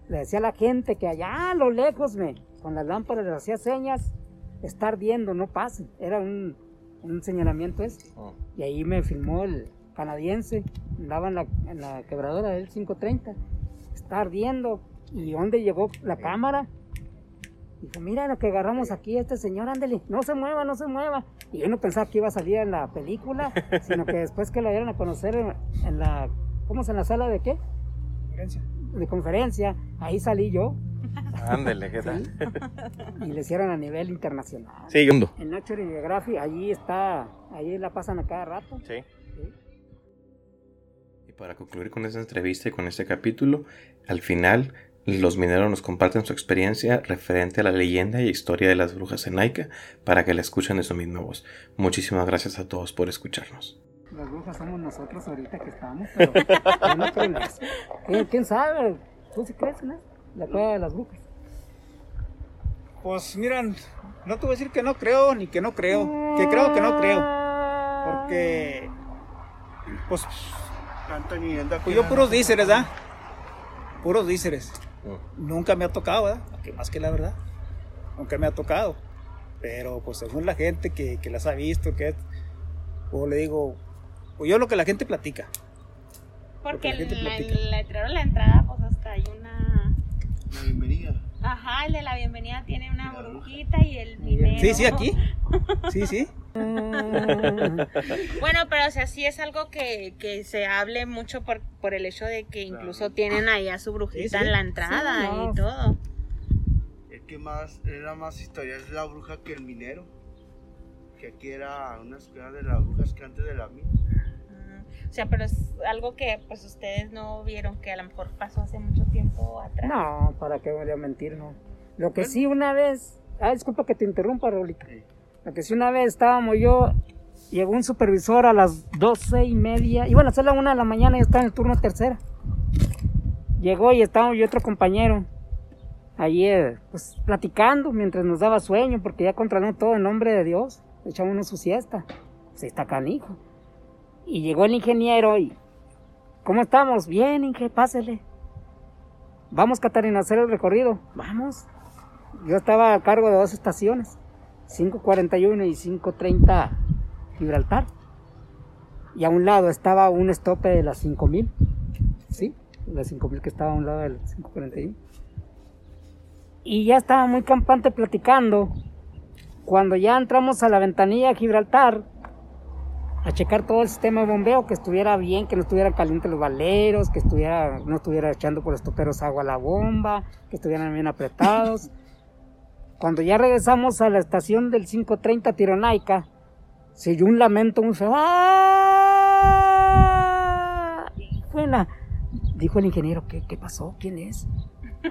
le decía a la gente que allá a lo lejos, me, con las lámparas les hacía señas, está ardiendo, no pasen. Era un, un señalamiento ese. Oh. Y ahí me filmó el canadiense, andaba en la, en la quebradora del 530, está ardiendo. ¿Y dónde llegó la cámara? Dijo, mira lo que agarramos aquí, este señor, ándele, no se mueva, no se mueva. Y yo no pensaba que iba a salir en la película, sino que después que la dieron a conocer en, en la, ¿cómo es? ¿En la sala de qué? De conferencia, ahí salí yo Ándele, ¿qué tal? y le hicieron a nivel internacional. Sí, yo. En Nature Geographic, allí está, ahí la pasan a cada rato. Sí. Sí. Y para concluir con esta entrevista y con este capítulo, al final los mineros nos comparten su experiencia referente a la leyenda y historia de las brujas en Naica para que la escuchen de su misma voz. Muchísimas gracias a todos por escucharnos. Las brujas somos nosotros ahorita que estamos, pero yo no creo en eso. ¿Quién, quién sabe? ¿Tú sí crees en eso? La cueva de las brujas. Pues miran, no te voy a decir que no creo ni que no creo. Que creo que no creo. Porque. Pues, pues yo puros díceres, ¿ah? Puros díceres. Mm. Nunca me ha tocado, ¿verdad? Más que la verdad. Nunca me ha tocado. Pero pues según la gente que, que las ha visto, que o le digo, pues yo lo que la gente platica. Porque la gente platica. de la entrada, pues hasta hay una. La bienvenida. Ajá, el de la bienvenida tiene una brujita y el minero. Sí, sí, aquí. Sí, sí. Bueno, pero o sea, sí es algo que, que se hable mucho por, por el hecho de que incluso tienen ahí a su brujita Sí, sí. en la entrada Sí, no. y todo. Es que más, era más historia es la bruja que el minero. Que aquí era una escuela de las brujas que antes de la mina. O sea, pero es algo que pues ustedes no vieron que a lo mejor pasó hace mucho tiempo atrás. No, para qué voy a mentir, no. Lo que sí una vez, ah, disculpa que te interrumpa. Sí. Lo que sí una vez estábamos yo, llegó un supervisor a las doce y media, iban a ser la una de la mañana y yo estaba en el turno tercera. Llegó y estábamos yo y otro compañero ayer, pues platicando mientras nos daba sueño, porque ya controlamos todo en nombre de Dios. Echamos una su siesta. Se está canijo. Y llegó el ingeniero y, ¿cómo estamos? Bien, Inge, pásele. Vamos, Catarina, a hacer el recorrido. Vamos. Yo estaba a cargo de dos estaciones, 541 y 530 Gibraltar. Y a un lado estaba un estope de las 5000. Sí, las 5000 que estaba a un lado del 541. Y ya estaba muy campante platicando. Cuando ya entramos a la ventanilla de Gibraltar, a checar todo el sistema de bombeo, que estuviera bien, que no estuvieran calientes los baleros, que estuviera, no estuviera echando por los toperos agua a la bomba, que estuvieran bien apretados. Cuando ya regresamos a la estación del 530 Tironaica, se oyó un lamento muy feo. ¡Ah! La... Dijo el ingeniero, ¿qué, qué pasó? ¿Quién es?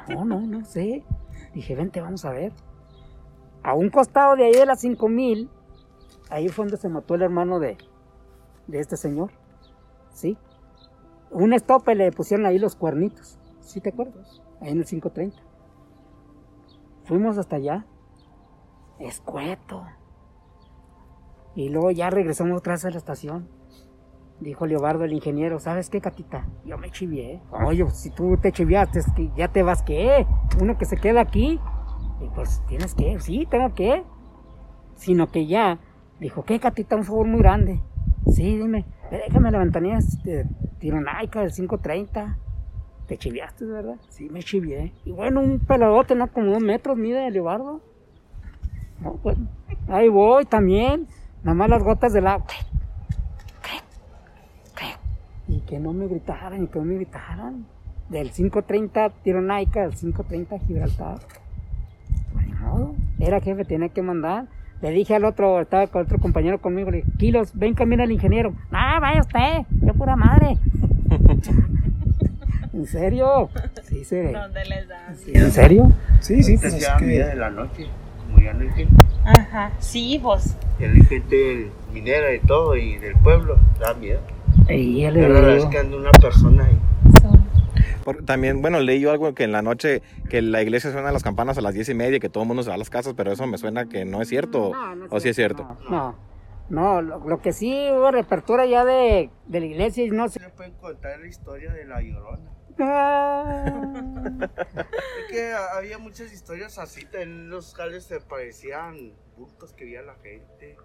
No, no, no sé. Dije, vente, vamos a ver. A un costado de ahí de las 5000, ahí fue donde se mató el hermano de, de este señor. ¿Sí? Un estope le pusieron ahí los cuernitos. ¿Sí te acuerdas? Ahí en el 530. Fuimos hasta allá. Escueto. Y luego ya regresamos otra vez a la estación. Dijo Leobardo, el ingeniero, ¿sabes qué, Catita? Yo me chivié. Oye, si tú te chiviaste, es que ya te vas, ¿qué? Uno que se queda aquí. Y pues tienes que, sí, tengo que. Sino que ya Dijo, ¿qué, Catita? Un favor muy grande. Sí, dime, déjame la ventanilla de Tironaica del 530. Te chiviaste, ¿verdad? Sí, me chivié. Y bueno, un peladote, ¿no? Como dos metros mide el Leobardo. No, pues, ahí voy también. Nada más las gotas del agua. Y que no me gritaran, y que no me gritaran. Del 530 Tironaica, del 530 Gibraltar. Pues, ni modo. Era jefe, tenía que mandar. Le dije al otro, estaba con otro compañero conmigo, le dije, Kilos, ven camina el ingeniero. No, vaya usted, yo pura madre. ¿En serio? Sí, sí. ¿Dónde les da? Sí, ¿En serio? Sí, sí, pues se es que... de la noche, como ya no hay gente. Ajá, sí, vos. Hay gente minera y todo, y del pueblo, da miedo. Y él Pero le la verdad es digo, que anda una persona ahí. Por- también, bueno, leí yo algo que en la noche, que la iglesia suena las campanas a las diez y media, que todo el mundo se va a las casas, pero eso me suena que no es cierto. No, no ¿O sí es cierto? No, no, lo, lo que sí hubo reapertura ya de, de la iglesia y no sé. Se le pueden contar la historia de la llorona. Ah, Es que ha- había muchas historias así, en los jales se parecían bultos que veía la gente.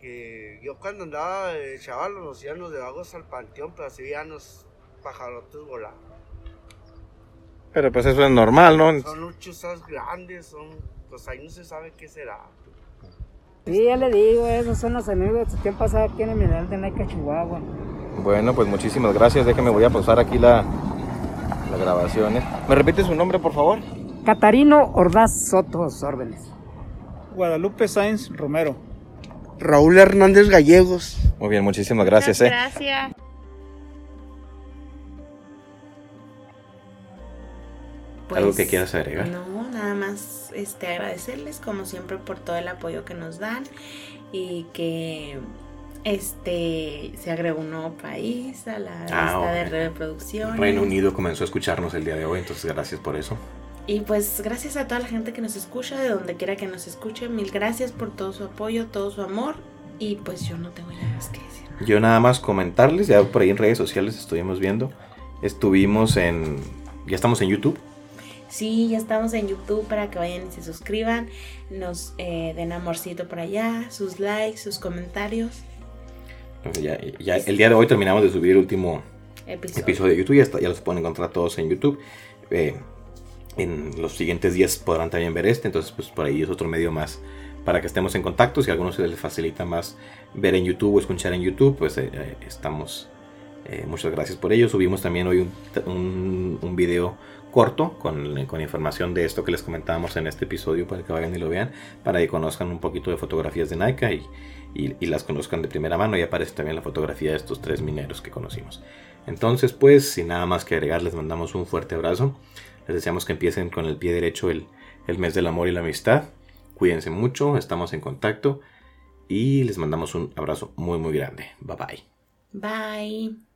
Que yo cuando andaba de chaval nos íbamos de vagos al panteón, pero así veían los pajarotes volar. Pero pues eso es normal, ¿no? Son luchosas grandes, son, pues ahí no se sabe qué será. sí, ya le digo, esos son los anécdotas que han pasado aquí en el mineral de Naica, Chihuahua. Bueno, pues muchísimas gracias. Déjeme, voy a pausar aquí la, la grabación. ¿eh? ¿Me repite su nombre, por favor? Catarino Ordaz Soto, órdenes. Guadalupe Sáenz Romero. Raúl Hernández Gallegos. Muy bien, muchísimas gracias. ¿eh? ¿Algo que quieras agregar? Pues, No, nada más este, agradecerles como siempre por todo el apoyo que nos dan y que este se agregó un nuevo país a la Ah, lista de ok. reproducción. Reino Unido comenzó a escucharnos el día de hoy, entonces gracias por eso. Y pues gracias a toda la gente que nos escucha, de donde quiera que nos escuche, mil gracias por todo su apoyo, todo su amor. Y pues yo no tengo ya más que decir. Yo nada más comentarles, ya por ahí en redes sociales estuvimos viendo. Estuvimos en. Ya estamos en YouTube. Sí, ya estamos en YouTube para que vayan y se suscriban, nos eh, den amorcito por allá, sus likes, sus comentarios. Ya, ya el día de hoy terminamos de subir el último Episodio. episodio de YouTube. Ya, está- ya los pueden encontrar todos en YouTube. Eh, en los siguientes días podrán también ver este. Entonces, pues por ahí es otro medio más para que estemos en contacto. Si a algunos se les facilita más ver en YouTube o escuchar en YouTube, pues eh, eh, estamos. eh, muchas gracias por ello. Subimos también hoy un, un, un video corto con, con información de esto que les comentábamos en este episodio para que vayan y lo vean, para que conozcan un poquito de fotografías de Nike y, y- y las conozcan de primera mano. Y aparece también la fotografía de estos tres mineros que conocimos. Entonces, pues, sin nada más que agregar, les mandamos un fuerte abrazo. Les deseamos que empiecen con el pie derecho el, el mes del amor y la amistad. Cuídense mucho, estamos en contacto y les mandamos un abrazo muy, muy grande. Bye bye. Bye.